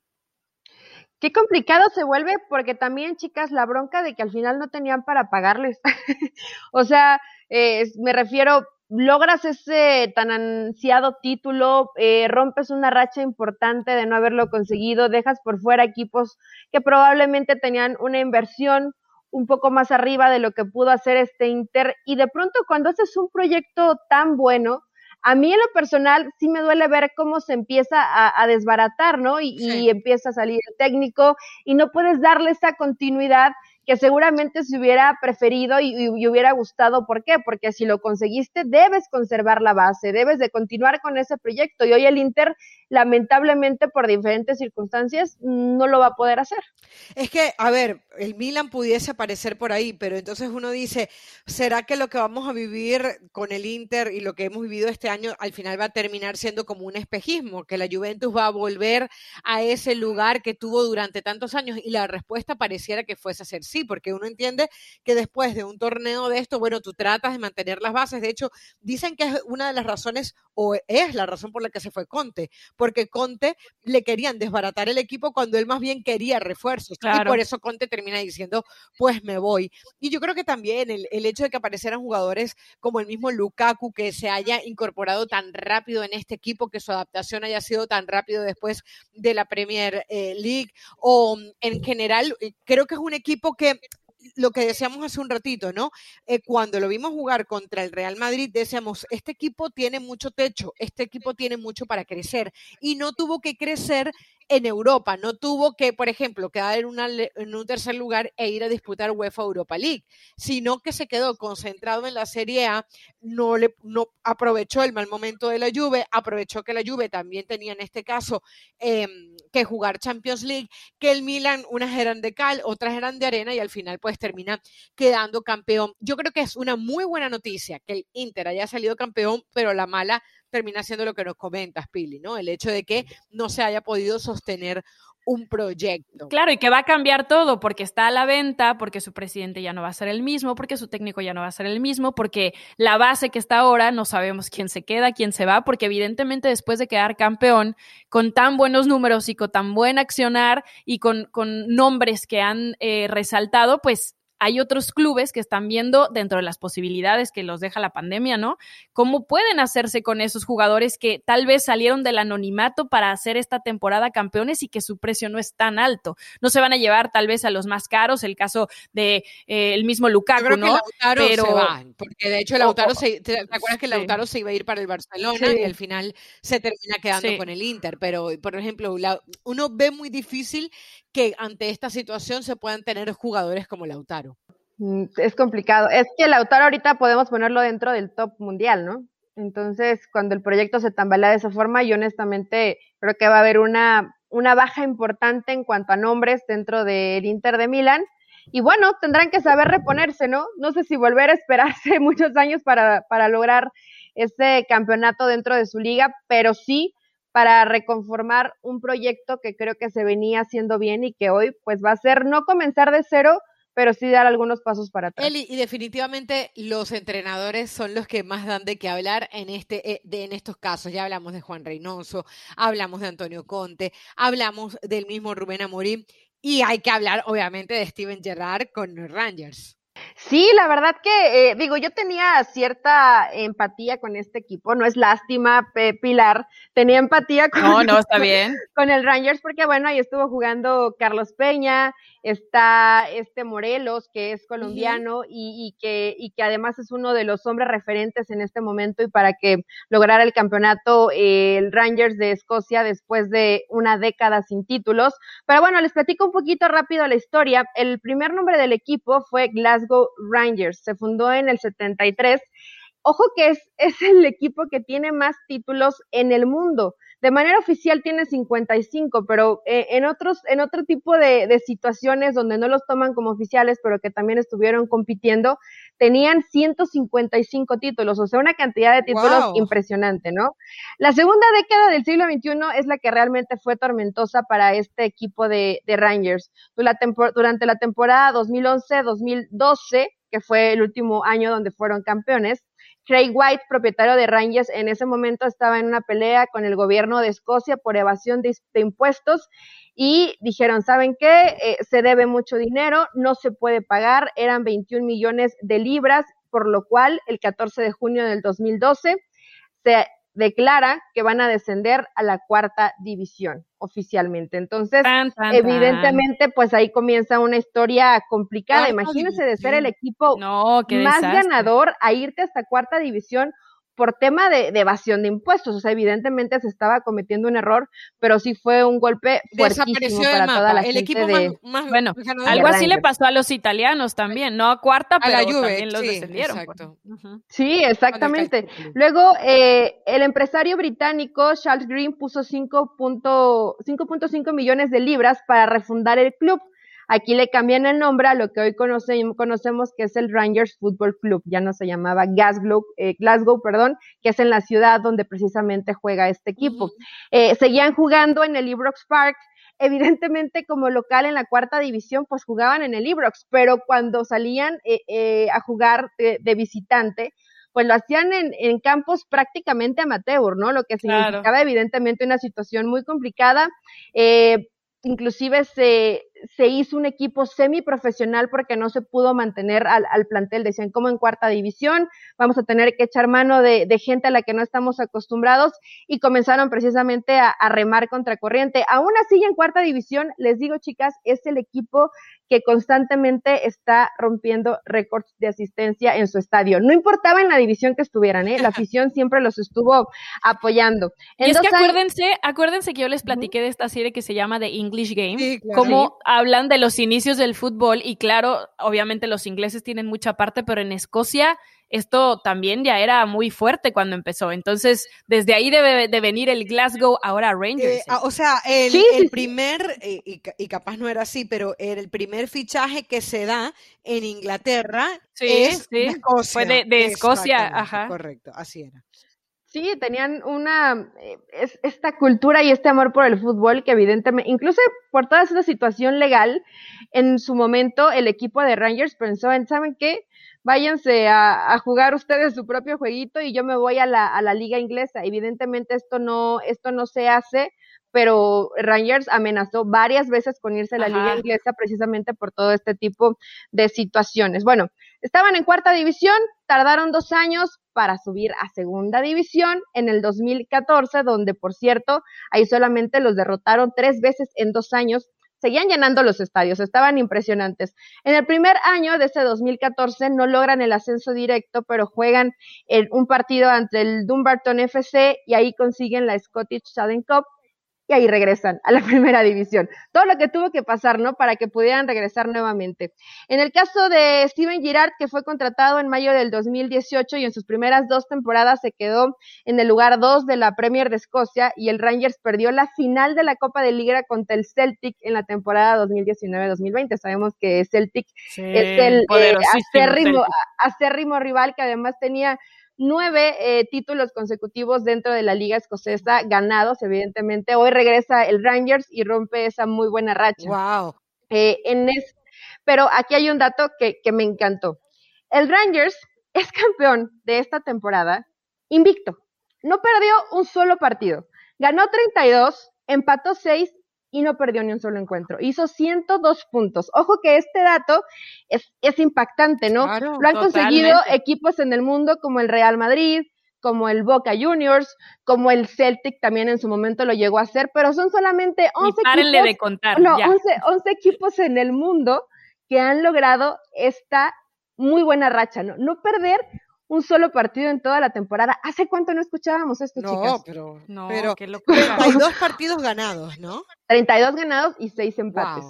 S3: Qué complicado se vuelve porque también, chicas, la bronca de que al final no tenían para pagarles. o sea, eh, me refiero, logras ese tan ansiado título, eh, rompes una racha importante de no haberlo conseguido, dejas por fuera equipos que probablemente tenían una inversión un poco más arriba de lo que pudo hacer este Inter y de pronto cuando haces un proyecto tan bueno, a mí en lo personal sí me duele ver cómo se empieza a, desbaratar, ¿no? Y, y, empieza a salir el técnico y no puedes darle esa continuidad que seguramente se hubiera preferido y, hubiera gustado. ¿Por qué? Porque si lo conseguiste, debes conservar la base, debes de continuar con ese proyecto. Y hoy el Inter, lamentablemente, por diferentes circunstancias, no lo va a poder hacer.
S1: Es que, a ver, el Milan pudiese aparecer por ahí, pero entonces uno dice, ¿será que lo que vamos a vivir con el Inter y lo que hemos vivido este año al final va a terminar siendo como un espejismo? Que la Juventus va a volver a ese lugar que tuvo durante tantos años y la respuesta pareciera que fuese ser sí porque uno entiende que después de un torneo de esto, bueno, tú tratas de mantener las bases. De hecho, dicen que es una de las razones, o es la razón por la que se fue Conte, porque Conte le querían desbaratar el equipo cuando él más bien quería refuerzos. Y por eso Conte termina diciendo, pues me voy. Y yo creo que también el, hecho de que aparecieran jugadores como el mismo Lukaku, que se haya incorporado tan rápido en este equipo, que su adaptación haya sido tan rápido después de la Premier eh, League, o en general, eh, creo que es un equipo que lo que decíamos hace un ratito, ¿no? Eh, cuando lo vimos jugar contra el Real Madrid, decíamos, este equipo tiene mucho techo, este equipo tiene mucho para crecer y no tuvo que crecer en Europa. No tuvo que, por ejemplo, quedar en, un tercer lugar e ir a disputar UEFA Europa League, sino que se quedó concentrado en la Serie A, no, le, aprovechó el mal momento de la Juve, aprovechó que la Juve también tenía en este caso em, que jugar Champions League, que el Milan, unas eran de cal, otras eran de arena y al final pues termina quedando campeón. Yo creo que es una muy buena noticia que el Inter haya salido campeón, pero la mala termina siendo lo que nos comentas, Pili, ¿no? El hecho de que no se haya podido sostener un proyecto.
S2: Claro, y que va a cambiar todo porque está a la venta, porque su presidente ya no va a ser el mismo, porque su técnico ya no va a ser el mismo, porque la base que está ahora no sabemos quién se queda, quién se va, porque evidentemente después de quedar campeón con tan buenos números y con tan buen accionar y con, con nombres que han eh, resaltado, pues hay otros clubes que están viendo dentro de las posibilidades que los deja la pandemia, ¿no? ¿Cómo pueden hacerse con esos jugadores que tal vez salieron del anonimato para hacer esta temporada campeones y que su precio no es tan alto? No se van a llevar tal vez a los más caros, el caso de eh, el mismo Lukaku, ¿no?
S1: Pero se va, porque de hecho Lautaro se, ¿te, acuerdas que Lautaro se iba a ir para el Barcelona y al final se termina quedando con el Inter, pero por ejemplo, uno ve muy difícil que ante esta situación se puedan tener jugadores como Lautaro.
S3: Mm, es complicado. Es que Lautaro ahorita podemos ponerlo dentro del top mundial, ¿no? Entonces, cuando el proyecto se tambalea de esa forma, yo honestamente creo que va a haber una, una baja importante en cuanto a nombres dentro del Inter de Milán. Y bueno, tendrán que saber reponerse, ¿no? No sé si volver a esperarse muchos años para, para lograr ese campeonato dentro de su liga, pero sí para reconformar un proyecto que creo que se venía haciendo bien y que hoy pues va a ser no comenzar de cero, pero sí dar algunos pasos para atrás.
S1: Eli, y definitivamente los entrenadores son los que más dan de qué hablar en, este, eh, de, en estos casos. Ya hablamos de Juan Reynoso, hablamos de Antonio Conte, hablamos del mismo Rubén Amorim y hay que hablar obviamente de Steven Gerrard con los Rangers.
S3: Sí, la verdad que, eh, digo, yo tenía cierta empatía con este equipo, no es lástima, Pilar, tenía empatía con,
S2: no, no, está bien.
S3: con el Rangers porque, bueno, ahí estuvo jugando Carlos Peña, está este Morelos, que es colombiano y, que, y que además es uno de los hombres referentes en este momento y para que lograra el campeonato eh, el Rangers de Escocia después de una década sin títulos. Pero bueno, les platico un poquito rápido la historia. El primer nombre del equipo fue Glasgow Rangers, se fundó en el 73. Ojo que es, es el equipo que tiene más títulos en el mundo. De manera oficial tiene 55, pero eh, en otros, en otro tipo de, situaciones donde no los toman como oficiales, pero que también estuvieron compitiendo, tenían 155 títulos, o sea, una cantidad de títulos impresionante, ¿no? La segunda década del siglo XXI es la que realmente fue tormentosa para este equipo de, de Rangers. Durante la temporada 2011-2012, que fue el último año donde fueron campeones, Craig White, propietario de Rangers, en ese momento estaba en una pelea con el gobierno de Escocia por evasión de, impuestos y dijeron, ¿saben qué? Eh, se debe mucho dinero, no se puede pagar, eran 21 millones de libras, por lo cual el 14 de junio del 2012 se declara que van a descender a la cuarta división oficialmente. Entonces, evidentemente, pues ahí comienza una historia complicada. Imagínense de ser el equipo más ganador a irte hasta cuarta división por tema de, evasión de impuestos. O sea, evidentemente se estaba cometiendo un error, pero sí fue un golpe fuertísimo para toda la gente de...
S2: bueno, algo así le pasó a los italianos también, no a cuarta, pero también los descendieron.
S3: Sí, exactamente. Luego, eh, el empresario británico Charles Green puso 5.5 millones de libras para refundar el club. Aquí le cambian el nombre a lo que hoy conocemos que es el Rangers Football Club, ya no se llamaba Glasgow, eh, Glasgow perdón, que es en la ciudad donde precisamente juega este equipo. Eh, seguían jugando en el Ibrox Park, evidentemente como local en la cuarta división, pues jugaban en el Ibrox, pero cuando salían eh, a jugar de, visitante, pues lo hacían en, campos prácticamente amateur, ¿no? Lo que significaba evidentemente una situación muy complicada. inclusive se, se hizo un equipo semiprofesional porque no se pudo mantener al, plantel. Decían, como en cuarta división, vamos a tener que echar mano de, gente a la que no estamos acostumbrados y comenzaron precisamente a, a remar contra corriente. Aún así, en cuarta división, les digo, chicas, es el equipo que constantemente está rompiendo récords de asistencia en su estadio. No importaba en la división que estuvieran, ¿eh? la afición siempre los estuvo apoyando.
S2: y es que acuérdense, acuérdense que yo les platiqué de esta serie que se llama The English Game, como hablan de los inicios del fútbol y claro, obviamente los ingleses tienen mucha parte, pero en Escocia esto también ya era muy fuerte cuando empezó. Entonces, desde ahí debe de venir el Glasgow ahora Rangers.
S1: Eh, ah, o sea, el, primer, eh, y, capaz no era así, pero el primer fichaje que se da en Inglaterra es de Escocia.
S2: Fue de, Escocia, ajá.
S1: Correcto, así era.
S3: Sí, tenían una, eh, esta cultura y este amor por el fútbol que evidentemente, incluso por toda esa situación legal, en su momento el equipo de Rangers pensó en, ¿saben qué? Váyanse a, jugar ustedes su propio jueguito y yo me voy a la, a la liga inglesa. Evidentemente esto no, esto no se hace, pero Rangers amenazó varias veces con irse a la liga inglesa precisamente por todo este tipo de situaciones. Bueno, estaban en cuarta división, tardaron dos años para subir a segunda división en el 2014, donde por cierto, ahí solamente los derrotaron tres veces en dos años seguían llenando los estadios, estaban impresionantes. En el primer año de ese 2014 no logran el ascenso directo, pero juegan en un partido ante el Dumbarton FC y ahí consiguen la Scottish Southern Cup y ahí regresan a la primera división. Todo lo que tuvo que pasar, ¿no? Para que pudieran regresar nuevamente. En el caso de Steven Girard, que fue contratado en mayo del 2018 y en sus primeras dos temporadas se quedó en el lugar dos de la Premier de Escocia y el Rangers perdió la final de la Copa de Liga contra el Celtic en la temporada 2019-2020. Sabemos que Celtic es el eh, acérrimo, acérrimo rival que además tenía nueve eh, títulos consecutivos dentro de la liga escocesa, ganados, evidentemente. Hoy regresa el Rangers y rompe esa muy buena racha.
S1: Wow.
S3: Eh, en pero aquí hay un dato que, que me encantó. El Rangers es campeón de esta temporada invicto. No perdió un solo partido. Ganó 32, empató 6 y no perdió ni un solo encuentro. Hizo 102 puntos. Ojo que este dato es, es impactante, ¿no? Lo han conseguido equipos en el mundo como el Real Madrid, como el Boca Juniors, como el Celtic también en su momento lo llegó a hacer, pero son solamente 11 equipos.
S2: de contar.
S3: No, 11, 11 equipos en el mundo que han logrado esta muy buena racha, ¿no? No perder un solo partido en toda la temporada. ¿Hace cuánto no escuchábamos esto,
S1: no,
S3: chicas?
S1: Pero, no, pero 32 partidos ganados, ¿no?
S3: 32 ganados y 6 empates.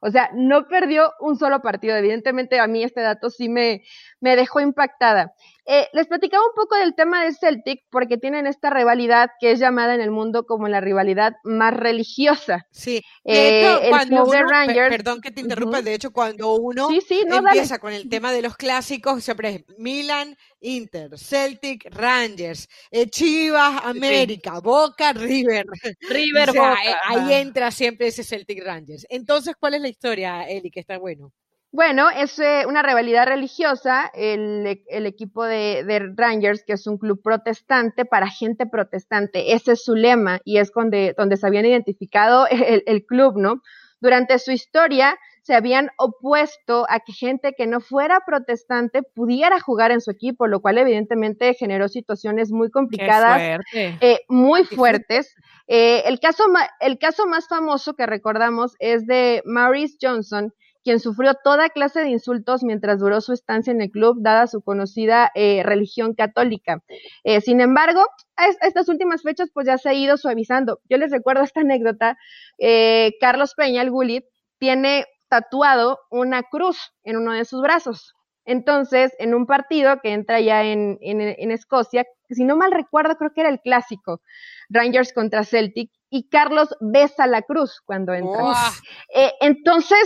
S3: O sea, no perdió un solo partido. Evidentemente, a mí este dato sí me, me dejó impactada. Eh, les platicaba un poco del tema del Celtic porque tienen esta rivalidad que es llamada en el mundo como la rivalidad más religiosa.
S1: Sí, de hecho, eh, cuando perdón que te interrumpa, de hecho cuando uno empieza con el tema de los clásicos, siempre es Milan, Inter, Celtic, Rangers, eh, Chivas, América, Boca, River.
S2: River, Boca.
S1: Ahí entra siempre ese Celtic Rangers. Entonces, ¿cuál es la historia, Eli, que está bueno?
S3: Bueno, es eh, una rivalidad religiosa, el, equipo de, Rangers, que es un club protestante para gente protestante, ese es su lema y es donde, donde se habían identificado el, club, ¿no? Durante su historia se habían opuesto a que gente que no fuera protestante pudiera jugar en su equipo, lo cual evidentemente generó situaciones muy complicadas, eh, muy fuertes. Eh, el, caso, el caso más famoso que recordamos es de Maurice Johnson, quien sufrió toda clase de insultos mientras duró su estancia en el club, dada su conocida eh, religión católica. Eh, sin embargo, a, estas últimas fechas, pues ya se ha ido suavizando. Yo les recuerdo esta anécdota. Eh, Carlos Peña, el Gulit, tiene tatuado una cruz en uno de sus brazos. Entonces, en un partido que entra ya en, en Escocia, si no mal recuerdo, creo que era el clásico, Rangers contra Celtic, y Carlos besa la cruz cuando entra. Eh, entonces,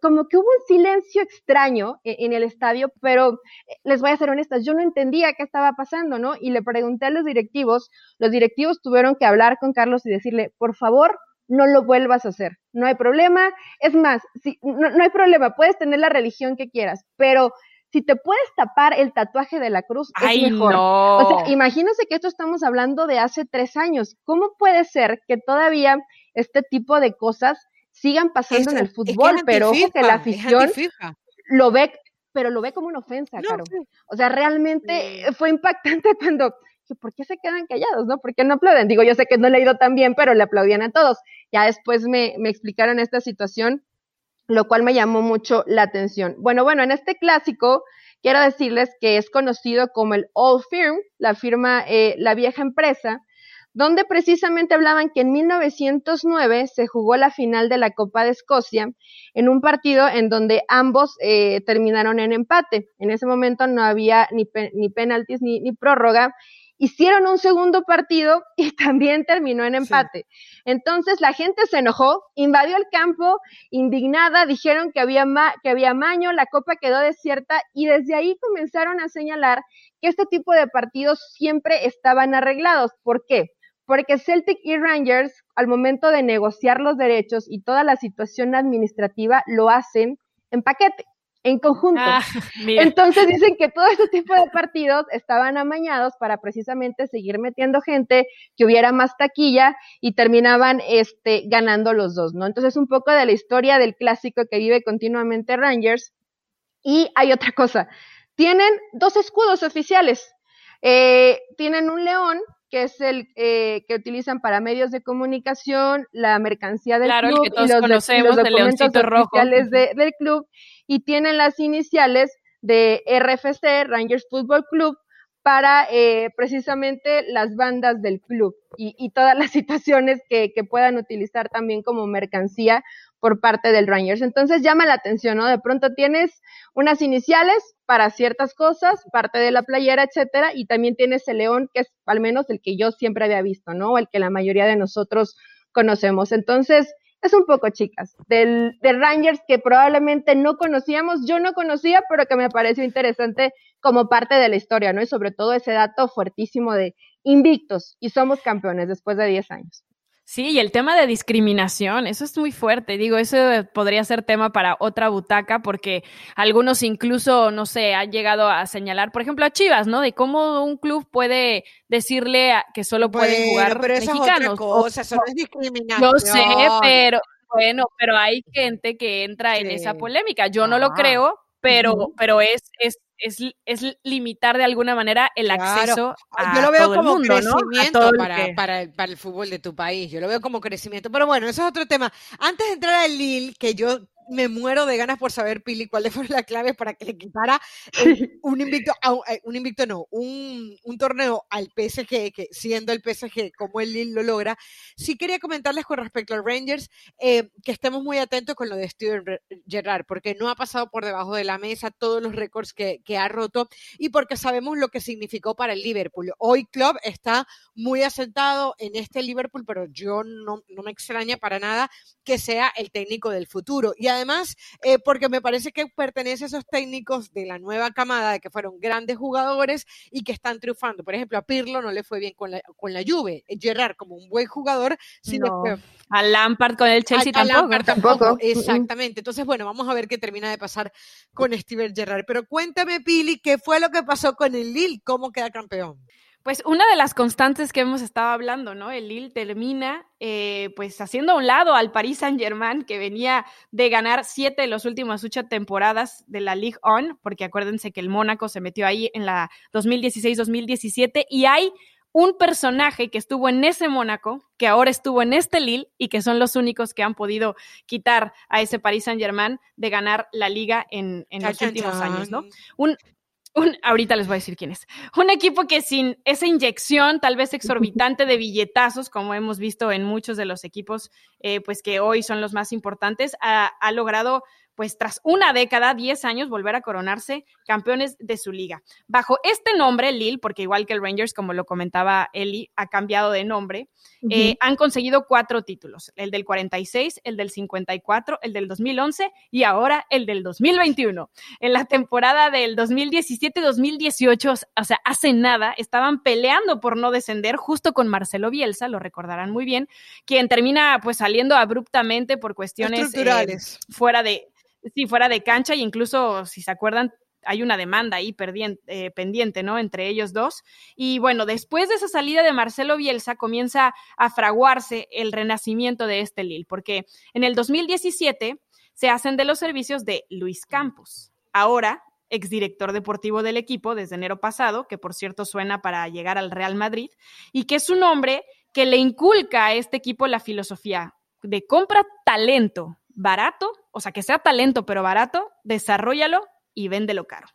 S3: como que hubo un silencio extraño e, en, el estadio, pero eh, les voy a ser honestas, yo no entendía qué estaba pasando, ¿no? Y le pregunté a los directivos, los directivos tuvieron que hablar con Carlos y decirle, por favor, no lo vuelvas a hacer, no hay problema, es más, si, no hay problema, puedes tener la religión que quieras, pero si te puedes tapar el tatuaje de la cruz, es mejor. O sea, imagínense que esto estamos hablando de hace tres años. ¿Cómo puede ser que todavía este tipo de cosas sigan pasando en el fútbol? pero ojo que la afición lo ve, pero lo ve como una ofensa, claro. O sea, realmente fue impactante cuando ¿por qué se quedan callados? ¿No? ¿Por qué no aplauden? Digo, yo sé que no le he ido tan bien, pero le aplaudían a todos. Ya después me, me explicaron esta situación lo cual me llamó mucho la atención. Bueno, bueno, en este clásico quiero decirles que es conocido como el Old Firm, la firma, eh, la vieja empresa, donde precisamente hablaban que en 1909 se jugó la final de la Copa de Escocia en un partido en donde ambos eh, terminaron en empate. En ese momento no había ni, ni penaltis ni, ni prórroga hicieron un segundo partido y también terminó en empate. Entonces la gente se enojó, invadió el campo, indignada, dijeron que había, que había maño, la copa quedó desierta y desde ahí comenzaron a señalar que este tipo de partidos siempre estaban arreglados. ¿Por qué? Porque Celtic y Rangers, al momento de negociar los derechos y toda la situación administrativa, lo hacen en paquete en conjunto. Ah, Entonces dicen que todo este tipo de partidos estaban amañados para precisamente seguir metiendo gente, que hubiera más taquilla y terminaban este, ganando los dos, ¿no? Entonces un poco de la historia del clásico que vive continuamente Rangers. Y hay otra cosa, tienen dos escudos oficiales. Eh, tienen un león que es el eh, que utilizan para medios de comunicación, la mercancía del club y los, documentos oficiales del club y tienen las iniciales de RFC, Rangers Football Club, para eh, precisamente las bandas del club y, todas las situaciones que, que, puedan utilizar también como mercancía por parte del Rangers. Entonces llama la atención, ¿no? De pronto tienes unas iniciales para ciertas cosas, parte de la playera, etcétera, y también tienes el león, que es al menos el que yo siempre había visto, ¿no? El que la mayoría de nosotros conocemos. Entonces, es un poco chicas, del, de Rangers que probablemente no conocíamos, yo no conocía, pero que me pareció interesante como parte de la historia, ¿no? Y sobre todo ese dato fuertísimo de invictos y somos campeones después de 10 años.
S2: Sí, y el tema de discriminación, eso es muy fuerte. Digo, eso podría ser tema para otra butaca, porque algunos incluso, no sé, han llegado a señalar, por ejemplo, a Chivas, ¿no? De cómo un club puede decirle que solo pueden jugar
S1: pero
S2: mexicanos.
S1: Es otra cosa, eso no es discriminación.
S2: Yo sé, pero bueno, pero hay gente que entra en esa polémica. Yo no lo creo, pero, pero es, es es, es, limitar de alguna manera el acceso a
S1: Yo lo veo como
S2: mundo,
S1: crecimiento para, para, el, para, el, fútbol de tu país. Yo lo veo como crecimiento. Pero bueno, eso es otro tema. Antes de entrar al Lille, que yo me muero de ganas por saber, Pili, cuáles fueron las claves para que le quitara un invicto, eh, un invicto no, un, un, torneo al PSG, que siendo el PSG como el Lille lo logra. Sí quería comentarles con respecto al Rangers eh, que estemos muy atentos con lo de Steven Gerrard, porque no ha pasado por debajo de la mesa todos los récords que, que ha roto y porque sabemos lo que significó para el Liverpool. Hoy Club está muy asentado en este Liverpool, pero yo no, no me extraña para nada que sea el técnico del futuro. Y además, eh, porque me parece que pertenece a esos técnicos de la nueva camada, de que fueron grandes jugadores y que están triunfando. Por ejemplo, a Pirlo no le fue bien con la, con la Juve. Gerard como un buen jugador, sino que...
S2: A Lampard con el Chelsea tampoco.
S1: tampoco. Exactamente. Entonces, bueno, vamos a ver qué termina de pasar con Steven Gerrard. Pero cuéntame, Pili, ¿qué fue lo que pasó con el Lille? ¿Cómo queda campeón?
S2: Pues una de las constantes que hemos estado hablando, ¿no? El Lille termina eh, pues haciendo a un lado al Paris Saint Germain, que venía de ganar siete de las últimas ocho temporadas de la Ligue 1, porque acuérdense que el Mónaco se metió ahí en la 2016-2017, y hay un personaje que estuvo en ese Mónaco, que ahora estuvo en este Lille, y que son los únicos que han podido quitar a ese Paris Saint Germain de ganar la liga en, en los últimos años, ¿no? Un, un, ahorita les voy a decir quién es. Un equipo que sin esa inyección, tal vez exorbitante de billetazos, como hemos visto en muchos de los equipos, eh, pues que hoy son los más importantes, ha, ha logrado pues tras una década, 10 años, volver a coronarse campeones de su liga. Bajo este nombre, Lille, porque igual que el Rangers, como lo comentaba Eli, ha cambiado de nombre, eh, han conseguido cuatro títulos, el del 46, el del 54, el del 2011 y ahora el del 2021. En la temporada del 2017-2018, o sea, hace nada, estaban peleando por no descender justo con Marcelo Bielsa, lo recordarán muy bien, quien termina pues saliendo abruptamente por cuestiones eh, fuera de sí, fuera de cancha, e incluso, si se acuerdan, hay una demanda ahí eh, pendiente, ¿no? Entre ellos dos. Y bueno, después de esa salida de Marcelo Bielsa, comienza a fraguarse el renacimiento de este Lille, porque en el 2017 se hacen de los servicios de Luis Campos. Ahora, exdirector deportivo del equipo desde enero pasado, que por cierto suena para llegar al Real Madrid, y que es un hombre que le inculca a este equipo la filosofía de compra talento barato, o sea, que sea talento pero barato, desarrollalo y véndelo caro.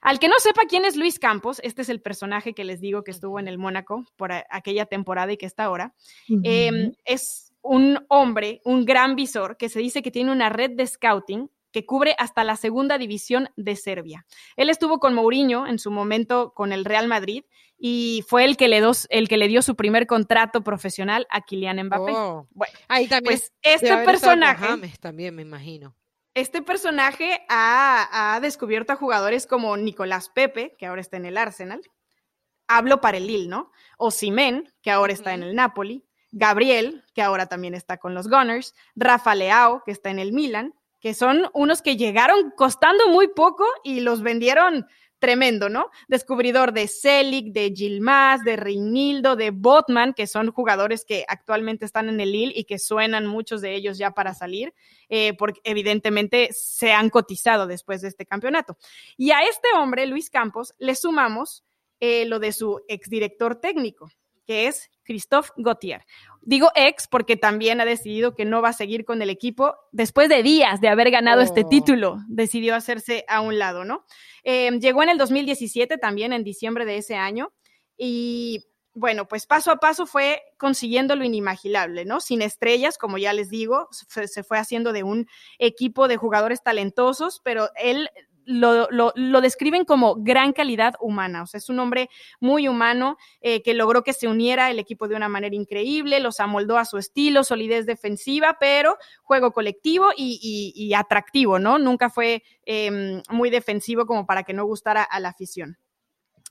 S2: Al que no sepa quién es Luis Campos, este es el personaje que les digo que estuvo en el Mónaco por aquella temporada y que está ahora, em, es un hombre, un gran visor que se dice que tiene una red de scouting que cubre hasta la segunda división de Serbia. Él estuvo con Mourinho en su momento con el Real Madrid y fue el que le, el que le dio su primer contrato profesional a Kylian Mbappé.
S1: Oh. Bueno, ahí también.
S2: Pues este personaje.
S1: también me imagino.
S2: Este personaje ha, ha, descubierto a jugadores como Nicolás Pepe, que ahora está en el Arsenal. Hablo para el Lille, ¿no? O Simen, que ahora está en el Napoli. Gabriel, que ahora también está con los Gunners. Rafa Leao, que está en el Milan que son unos que llegaron costando muy poco y los vendieron tremendo, ¿no? Descubridor de Selig, de Gilmas, de Reinildo, de Botman, que son jugadores que actualmente están en el Lille y que suenan muchos de ellos ya para salir, eh, porque evidentemente se han cotizado después de este campeonato. Y a este hombre, Luis Campos, le sumamos eh, lo de su exdirector técnico, que es Christophe Gautier. Digo ex porque también ha decidido que no va a seguir con el equipo. Después de días de haber ganado este oh. título, decidió hacerse a un lado, ¿no? Eh, llegó en el 2017, también en diciembre de ese año, y bueno, pues paso a paso fue consiguiendo lo inimaginable, ¿no? Sin estrellas, como ya les digo, se fue haciendo de un equipo de jugadores talentosos, pero él lo, lo, describen como gran calidad humana. O sea, es un hombre muy humano eh, que logró que se uniera el equipo de una manera increíble, los amoldó a su estilo, solidez defensiva, pero juego colectivo y, atractivo, ¿no? Nunca fue em, muy defensivo como para que no gustara a la afición.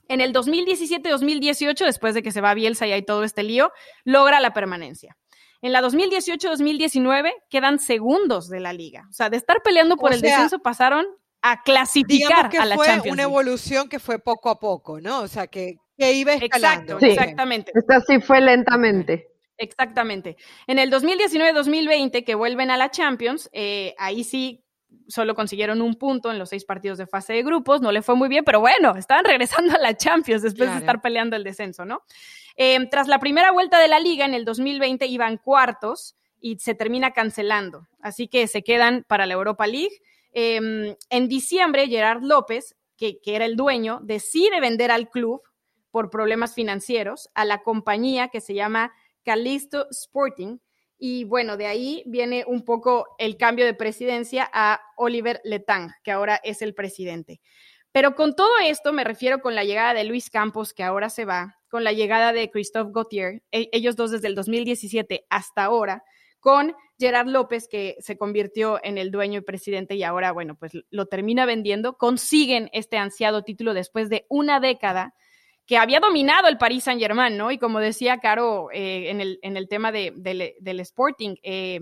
S2: En el 2017-2018, después de que se va a Bielsa y hay todo este lío, logra la permanencia. En la 2018-2019 quedan segundos de la liga. O sea, de estar peleando por el descenso pasaron a clasificar
S1: que
S2: a la
S1: fue
S2: Champions
S1: una evolución que fue poco a poco, ¿no? O sea, que, iba escalando.
S2: Exacto, exactamente.
S3: Esta sí fue lentamente.
S2: Exactamente. En el 2019-2020, que vuelven a la Champions, eh, ahí sí solo consiguieron un punto en los seis partidos de fase de grupos, no le fue muy bien, pero bueno, estaban regresando a la Champions después de estar peleando el descenso, ¿no? Eh, tras la primera vuelta de la liga en el 2020 iban cuartos y se termina cancelando, así que se quedan para la Europa League Em, en diciembre, Gerard López, que, era el dueño, decide vender al club por problemas financieros a la compañía que se llama Calisto Sporting. Y bueno, de ahí viene un poco el cambio de presidencia a Oliver Letang, que ahora es el presidente. Pero con todo esto me refiero con la llegada de Luis Campos, que ahora se va, con la llegada de Christophe Gauthier, e, ellos dos desde el 2017 hasta ahora, con Gerard López, que se convirtió en el dueño y presidente y ahora, bueno, pues lo termina vendiendo, consiguen este ansiado título después de una década que había dominado el Paris Saint Germain, ¿no? Y como decía Caro eh, en, el, en, el, tema de, del Sporting, eh,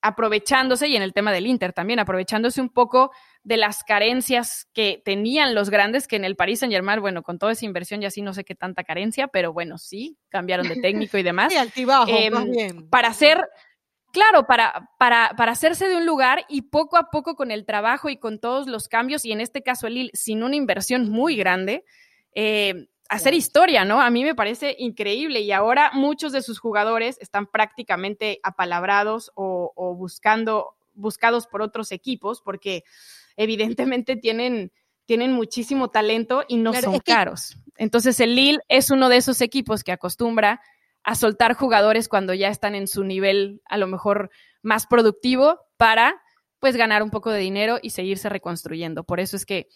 S2: aprovechándose, y en el tema del Inter también, aprovechándose un poco de las carencias que tenían los grandes, que en el Paris Saint Germain, bueno, con toda esa inversión ya sí no sé qué tanta carencia, pero bueno, sí, cambiaron de técnico y demás.
S1: Sí, altibajo, más em, bien.
S2: Para hacer Claro, para, para, para, hacerse de un lugar y poco a poco con el trabajo y con todos los cambios, y en este caso el Lille sin una inversión muy grande, eh, hacer historia, ¿no? A mí me parece increíble y ahora muchos de sus jugadores están prácticamente apalabrados o, o buscando, buscados por otros equipos porque evidentemente tienen, tienen muchísimo talento y no son caros. Entonces el Lille es uno de esos equipos que acostumbra a soltar jugadores cuando ya están en su nivel a lo mejor más productivo para pues ganar un poco de dinero y seguirse reconstruyendo. Por eso es que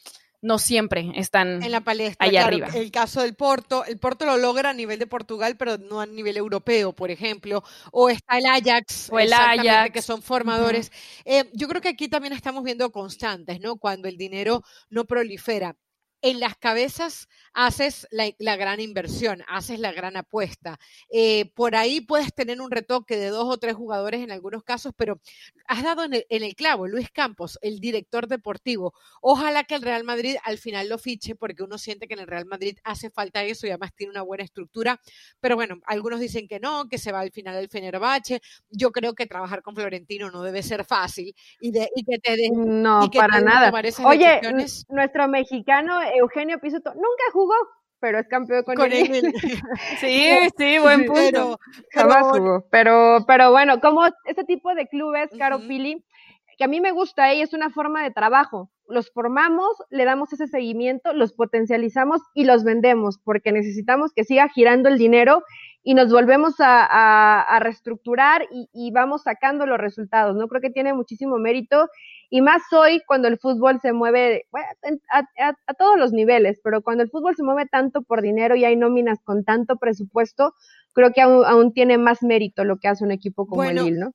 S2: no siempre están en la palestra, allá arriba.
S1: El caso del Porto, el Porto lo logra a nivel de Portugal, pero no a nivel europeo, por ejemplo, o está el Ajax,
S2: o el Ajax,
S1: que son formadores. Eh, yo creo que aquí también estamos viendo constantes, ¿no? Cuando el dinero no prolifera en las cabezas haces la, gran inversión, haces la gran apuesta. Eh, por ahí puedes tener un retoque de dos o tres jugadores en algunos casos, pero has dado en el, clavo, Luis Campos, el director deportivo. Ojalá que el Real Madrid al final lo fiche, porque uno siente que en el Real Madrid hace falta eso y además tiene una buena estructura. Pero bueno, algunos dicen que no, que se va al final el Fenerbahce. Yo creo que trabajar con Florentino no debe ser fácil y, de, que te de,
S3: No, para nada. Oye, nuestro mexicano Eugenio Pisuto nunca jugó, pero es campeón con,
S2: con él. sí, sí, buen punto.
S3: Jamás jugó. Pero, pero bueno, como este tipo de clubes, Caro Pili, que a mí me gusta y es una forma de trabajo. Los formamos, le damos ese seguimiento, los potencializamos y los vendemos, porque necesitamos que siga girando el dinero y nos volvemos a, reestructurar y, y, vamos sacando los resultados. No creo que tiene muchísimo mérito y más hoy cuando el fútbol se mueve a, todos los niveles, pero cuando el fútbol se mueve tanto por dinero y hay nóminas con tanto presupuesto, creo que aún, tiene más mérito lo que hace un equipo como el Lille, ¿no?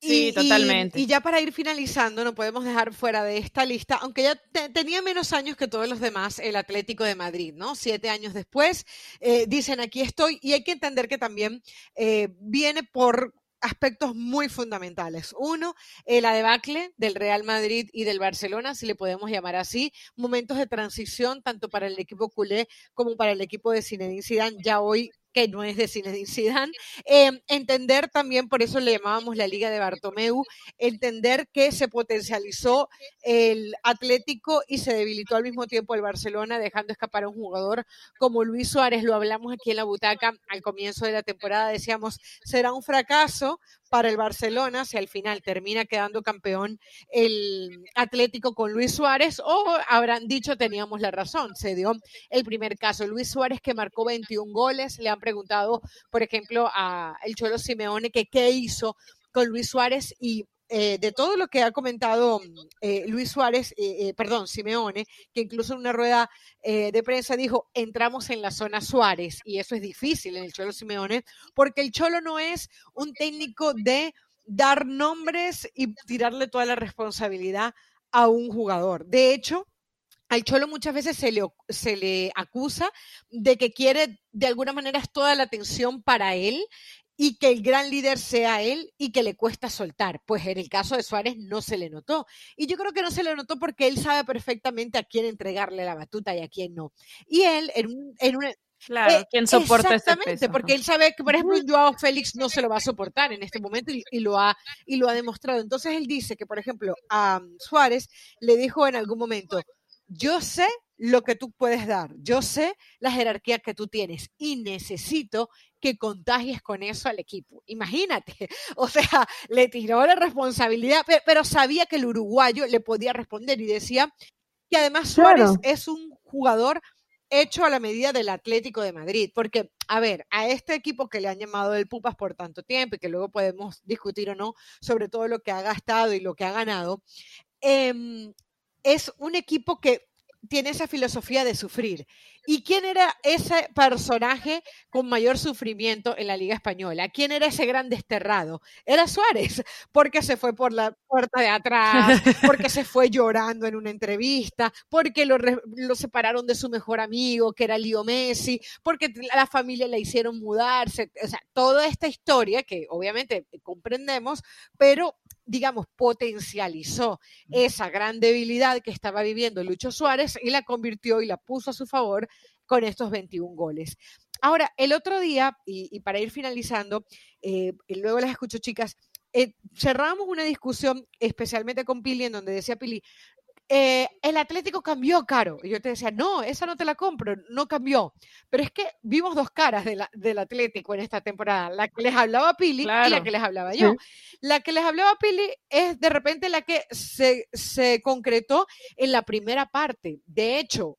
S2: Sí, totalmente.
S1: Y, ya para ir finalizando, no podemos dejar fuera de esta lista, aunque ya tenía menos años que todos los demás, el Atlético de Madrid, ¿no? Siete años después, eh, dicen aquí estoy, y hay que entender que también eh, viene por aspectos muy fundamentales. Uno, la debacle del Real Madrid y del Barcelona, si le podemos llamar así, momentos de transición tanto para el equipo culé como para el equipo de Zinedine Zidane, ya hoy que no es de Zinedine Zidane. Eh, entender también, por eso le llamábamos la Liga de Bartomeu, entender que se potencializó el Atlético y se debilitó al mismo tiempo el Barcelona, dejando escapar a un jugador como Luis Suárez. Lo hablamos aquí en la butaca al comienzo de la temporada, decíamos, será un fracaso para el Barcelona si al final termina quedando campeón el Atlético con Luis Suárez o habrán dicho teníamos la razón, se dio el primer caso. Luis Suárez que marcó 21 goles, le han preguntado, por ejemplo, a el Cholo Simeone que qué hizo con Luis Suárez y eh, de todo lo que ha comentado eh, Luis Suárez, eh, perdón, Simeone, que incluso en una rueda de prensa dijo, entramos en la zona Suárez, y eso es difícil en el Cholo Simeone, porque el Cholo no es un técnico de dar nombres y tirarle toda la responsabilidad a un jugador. De hecho, al Cholo muchas veces se le, se le acusa de que quiere de alguna manera toda la atención para él y que el gran líder sea él y que le cuesta soltar. Pues en el caso de Suárez no se le notó. Y yo creo que no se le notó porque él sabe perfectamente a quién entregarle la batuta y a quién no. Y él en, un, en una...
S2: Claro, eh, ¿quién soporta
S1: Exactamente, porque él sabe que, por ejemplo, Joao Félix no se lo va a soportar en este momento y, y, lo ha, y lo ha demostrado. Entonces él dice que, por ejemplo, a Suárez le dijo en algún momento, yo sé lo que tú puedes dar, yo sé la jerarquía que tú tienes y necesito que contagies con eso al equipo. Imagínate, o sea, le tiró la responsabilidad, pero, sabía que el uruguayo le podía responder y decía que además Suárez es un jugador hecho a la medida del Atlético de Madrid, porque, a ver, a este equipo que le han llamado el Pupas por tanto tiempo y que luego podemos discutir o no sobre todo lo que ha gastado y lo que ha ganado, em, es un equipo que tiene esa filosofía de sufrir. ¿Y quién era ese personaje con mayor sufrimiento en la Liga Española? ¿Quién era ese gran desterrado? Era Suárez, porque se fue por la puerta de atrás, porque se fue llorando en una entrevista, porque lo, separaron de su mejor amigo, que era Leo Messi, porque la familia le hicieron mudarse. O sea, toda esta historia que obviamente comprendemos, pero digamos, potencializó esa gran debilidad que estaba viviendo Lucho Suárez y la convirtió y la puso a su favor con estos 21 goles. Ahora, el otro día, y, para ir finalizando, eh, luego las escucho chicas, eh, cerramos una discusión especialmente con Pili en donde decía Pili, eh, el Atlético cambió, Caro. Y yo te decía, no, esa no te la compro, no cambió. Pero es que vimos dos caras del Atlético en esta temporada, la que les hablaba Pili y la que les hablaba yo. La que les hablaba Pili es de repente la que se, se concretó en la primera parte. De hecho,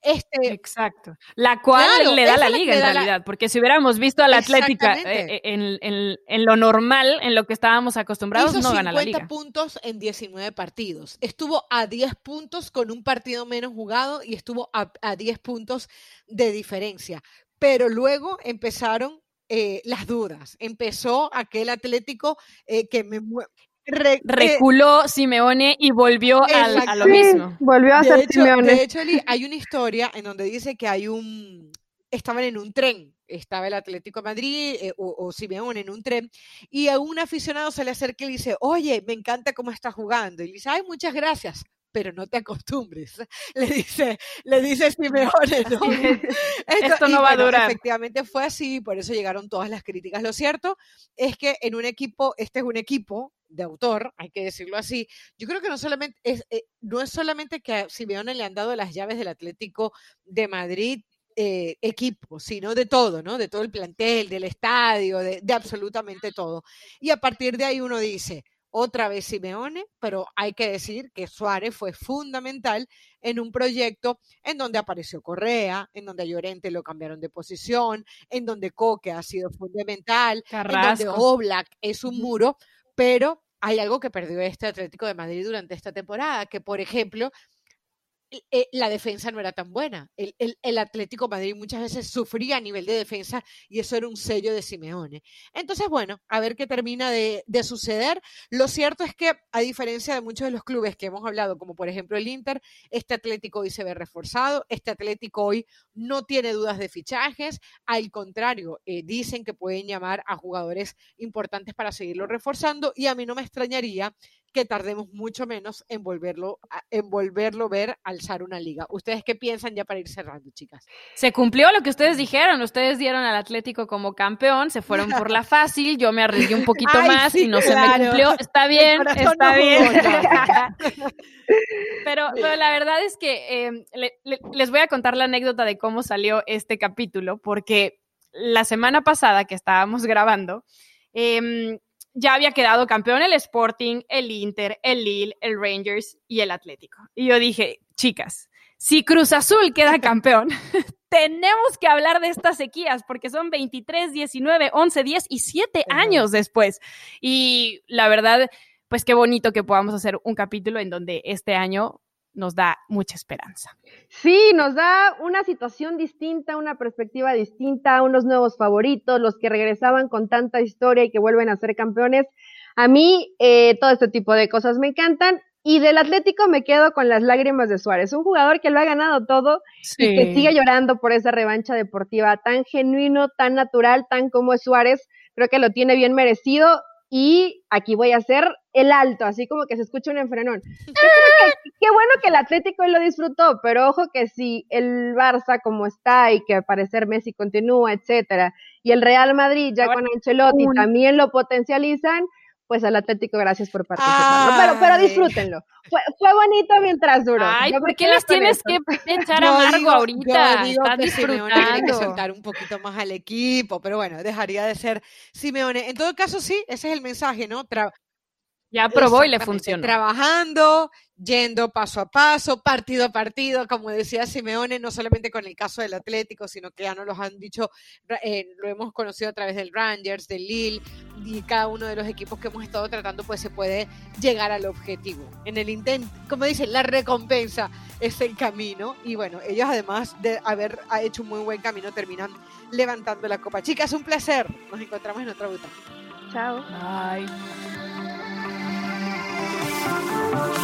S1: este,
S2: Exacto. La cual le da la liga en realidad, porque si hubiéramos visto a la Atlética eh, eh, en, lo normal, en lo que estábamos acostumbrados, no gana la liga.
S1: 50 puntos en 19 partidos. Estuvo a 10 puntos con un partido menos jugado y estuvo a, 10 puntos de diferencia. Pero luego empezaron eh, las dudas. Empezó aquel Atlético que me,
S2: reculó Simeone y volvió a lo mismo.
S3: volvió a ser Simeone.
S1: De hecho, hay una historia en donde dice que hay un estaban en un tren, estaba el Atlético de Madrid eh, o, Simeone en un tren, y a un aficionado se le acerca y le dice, oye, me encanta cómo está jugando. Y le dice, ay, muchas gracias, pero no te acostumbres. Le dice, le dice Simeone, ¿no?
S2: Esto, no va a durar.
S1: Efectivamente fue así, por eso llegaron todas las críticas. Lo cierto es que en un equipo, este es un equipo de autor, hay que decirlo así. Yo creo que no solamente es, eh, no es solamente que a Simeone le han dado las llaves del Atlético de Madrid eh, equipo, sino de todo, ¿no? De todo el plantel, del estadio, de, de, absolutamente todo. Y a partir de ahí uno dice, otra vez Simeone, pero hay que decir que Suárez fue fundamental en un proyecto en donde apareció Correa, en donde a Llorente lo cambiaron de posición, en donde Coque ha sido fundamental, en donde Oblak es un muro, pero hay algo que perdió este Atlético de Madrid durante esta temporada, que por ejemplo eh, la defensa no era tan buena. El, Atlético Madrid muchas veces sufría a nivel de defensa y eso era un sello de Simeone. Entonces, bueno, a ver qué termina de, de, suceder. Lo cierto es que, a diferencia de muchos de los clubes que hemos hablado, como por ejemplo el Inter, este Atlético hoy se ve reforzado, este Atlético hoy no tiene dudas de fichajes, al contrario, eh, dicen que pueden llamar a jugadores importantes para seguirlo reforzando y a mí no me extrañaría que tardemos mucho menos en volverlo, en volverlo ver alzar una liga. ¿Ustedes qué piensan ya para ir cerrando, chicas?
S2: Se cumplió lo que ustedes dijeron. Ustedes dieron al Atlético como campeón, se fueron por la fácil, yo me arriesgué un poquito más y no se me cumplió. Está bien, está bien. pero, la verdad es que em, les voy a contar la anécdota de cómo salió este capítulo, porque la semana pasada que estábamos grabando, eh, ya había quedado campeón el Sporting, el Inter, el Lille, el Rangers y el Atlético. Y yo dije, chicas, si Cruz Azul queda campeón, tenemos que hablar de estas sequías porque son 23, 19, 11, 10 y 7 años después. Y la verdad, pues qué bonito que podamos hacer un capítulo en donde este año nos da mucha esperanza.
S3: Sí, nos da una situación distinta, una perspectiva distinta, unos nuevos favoritos, los que regresaban con tanta historia y que vuelven a ser campeones. A mí eh, todo este tipo de cosas me encantan. Y del Atlético me quedo con las lágrimas de Suárez, un jugador que lo ha ganado todo y que sigue llorando por esa revancha deportiva tan genuino, tan natural, tan como es Suárez. Creo que lo tiene bien merecido y aquí voy a hacer el alto, así como que se escucha un enfrenón. qué bueno que el Atlético lo disfrutó, pero ojo que si el Barça como está y que al parecer Messi continúa, etcétera, y el Real Madrid ya con Ancelotti también lo potencializan, pues al Atlético gracias por participar. Pero, pero disfrútenlo. Fue, fue, bonito mientras duró.
S2: Ay, ¿por qué les tienes que echar amargo ahorita? Estás disfrutando.
S1: Tiene que soltar un poquito más al equipo, pero bueno, dejaría de ser Simeone. En todo caso, sí, ese es el mensaje, ¿no?
S2: Ya probó y le funcionó.
S1: Trabajando, yendo paso a paso, partido a partido, como decía Simeone, no solamente con el caso del Atlético, sino que ya nos lo han dicho, eh, lo hemos conocido a través del Rangers, del Lille, y cada uno de los equipos que hemos estado tratando, pues se puede llegar al objetivo. En el intento, como dicen, la recompensa es el camino, y bueno, ellos además de haber hecho un muy buen camino, terminan levantando la copa. Chicas, un placer. Nos encontramos en otra butaca.
S3: Chao. Bye.
S2: Bye.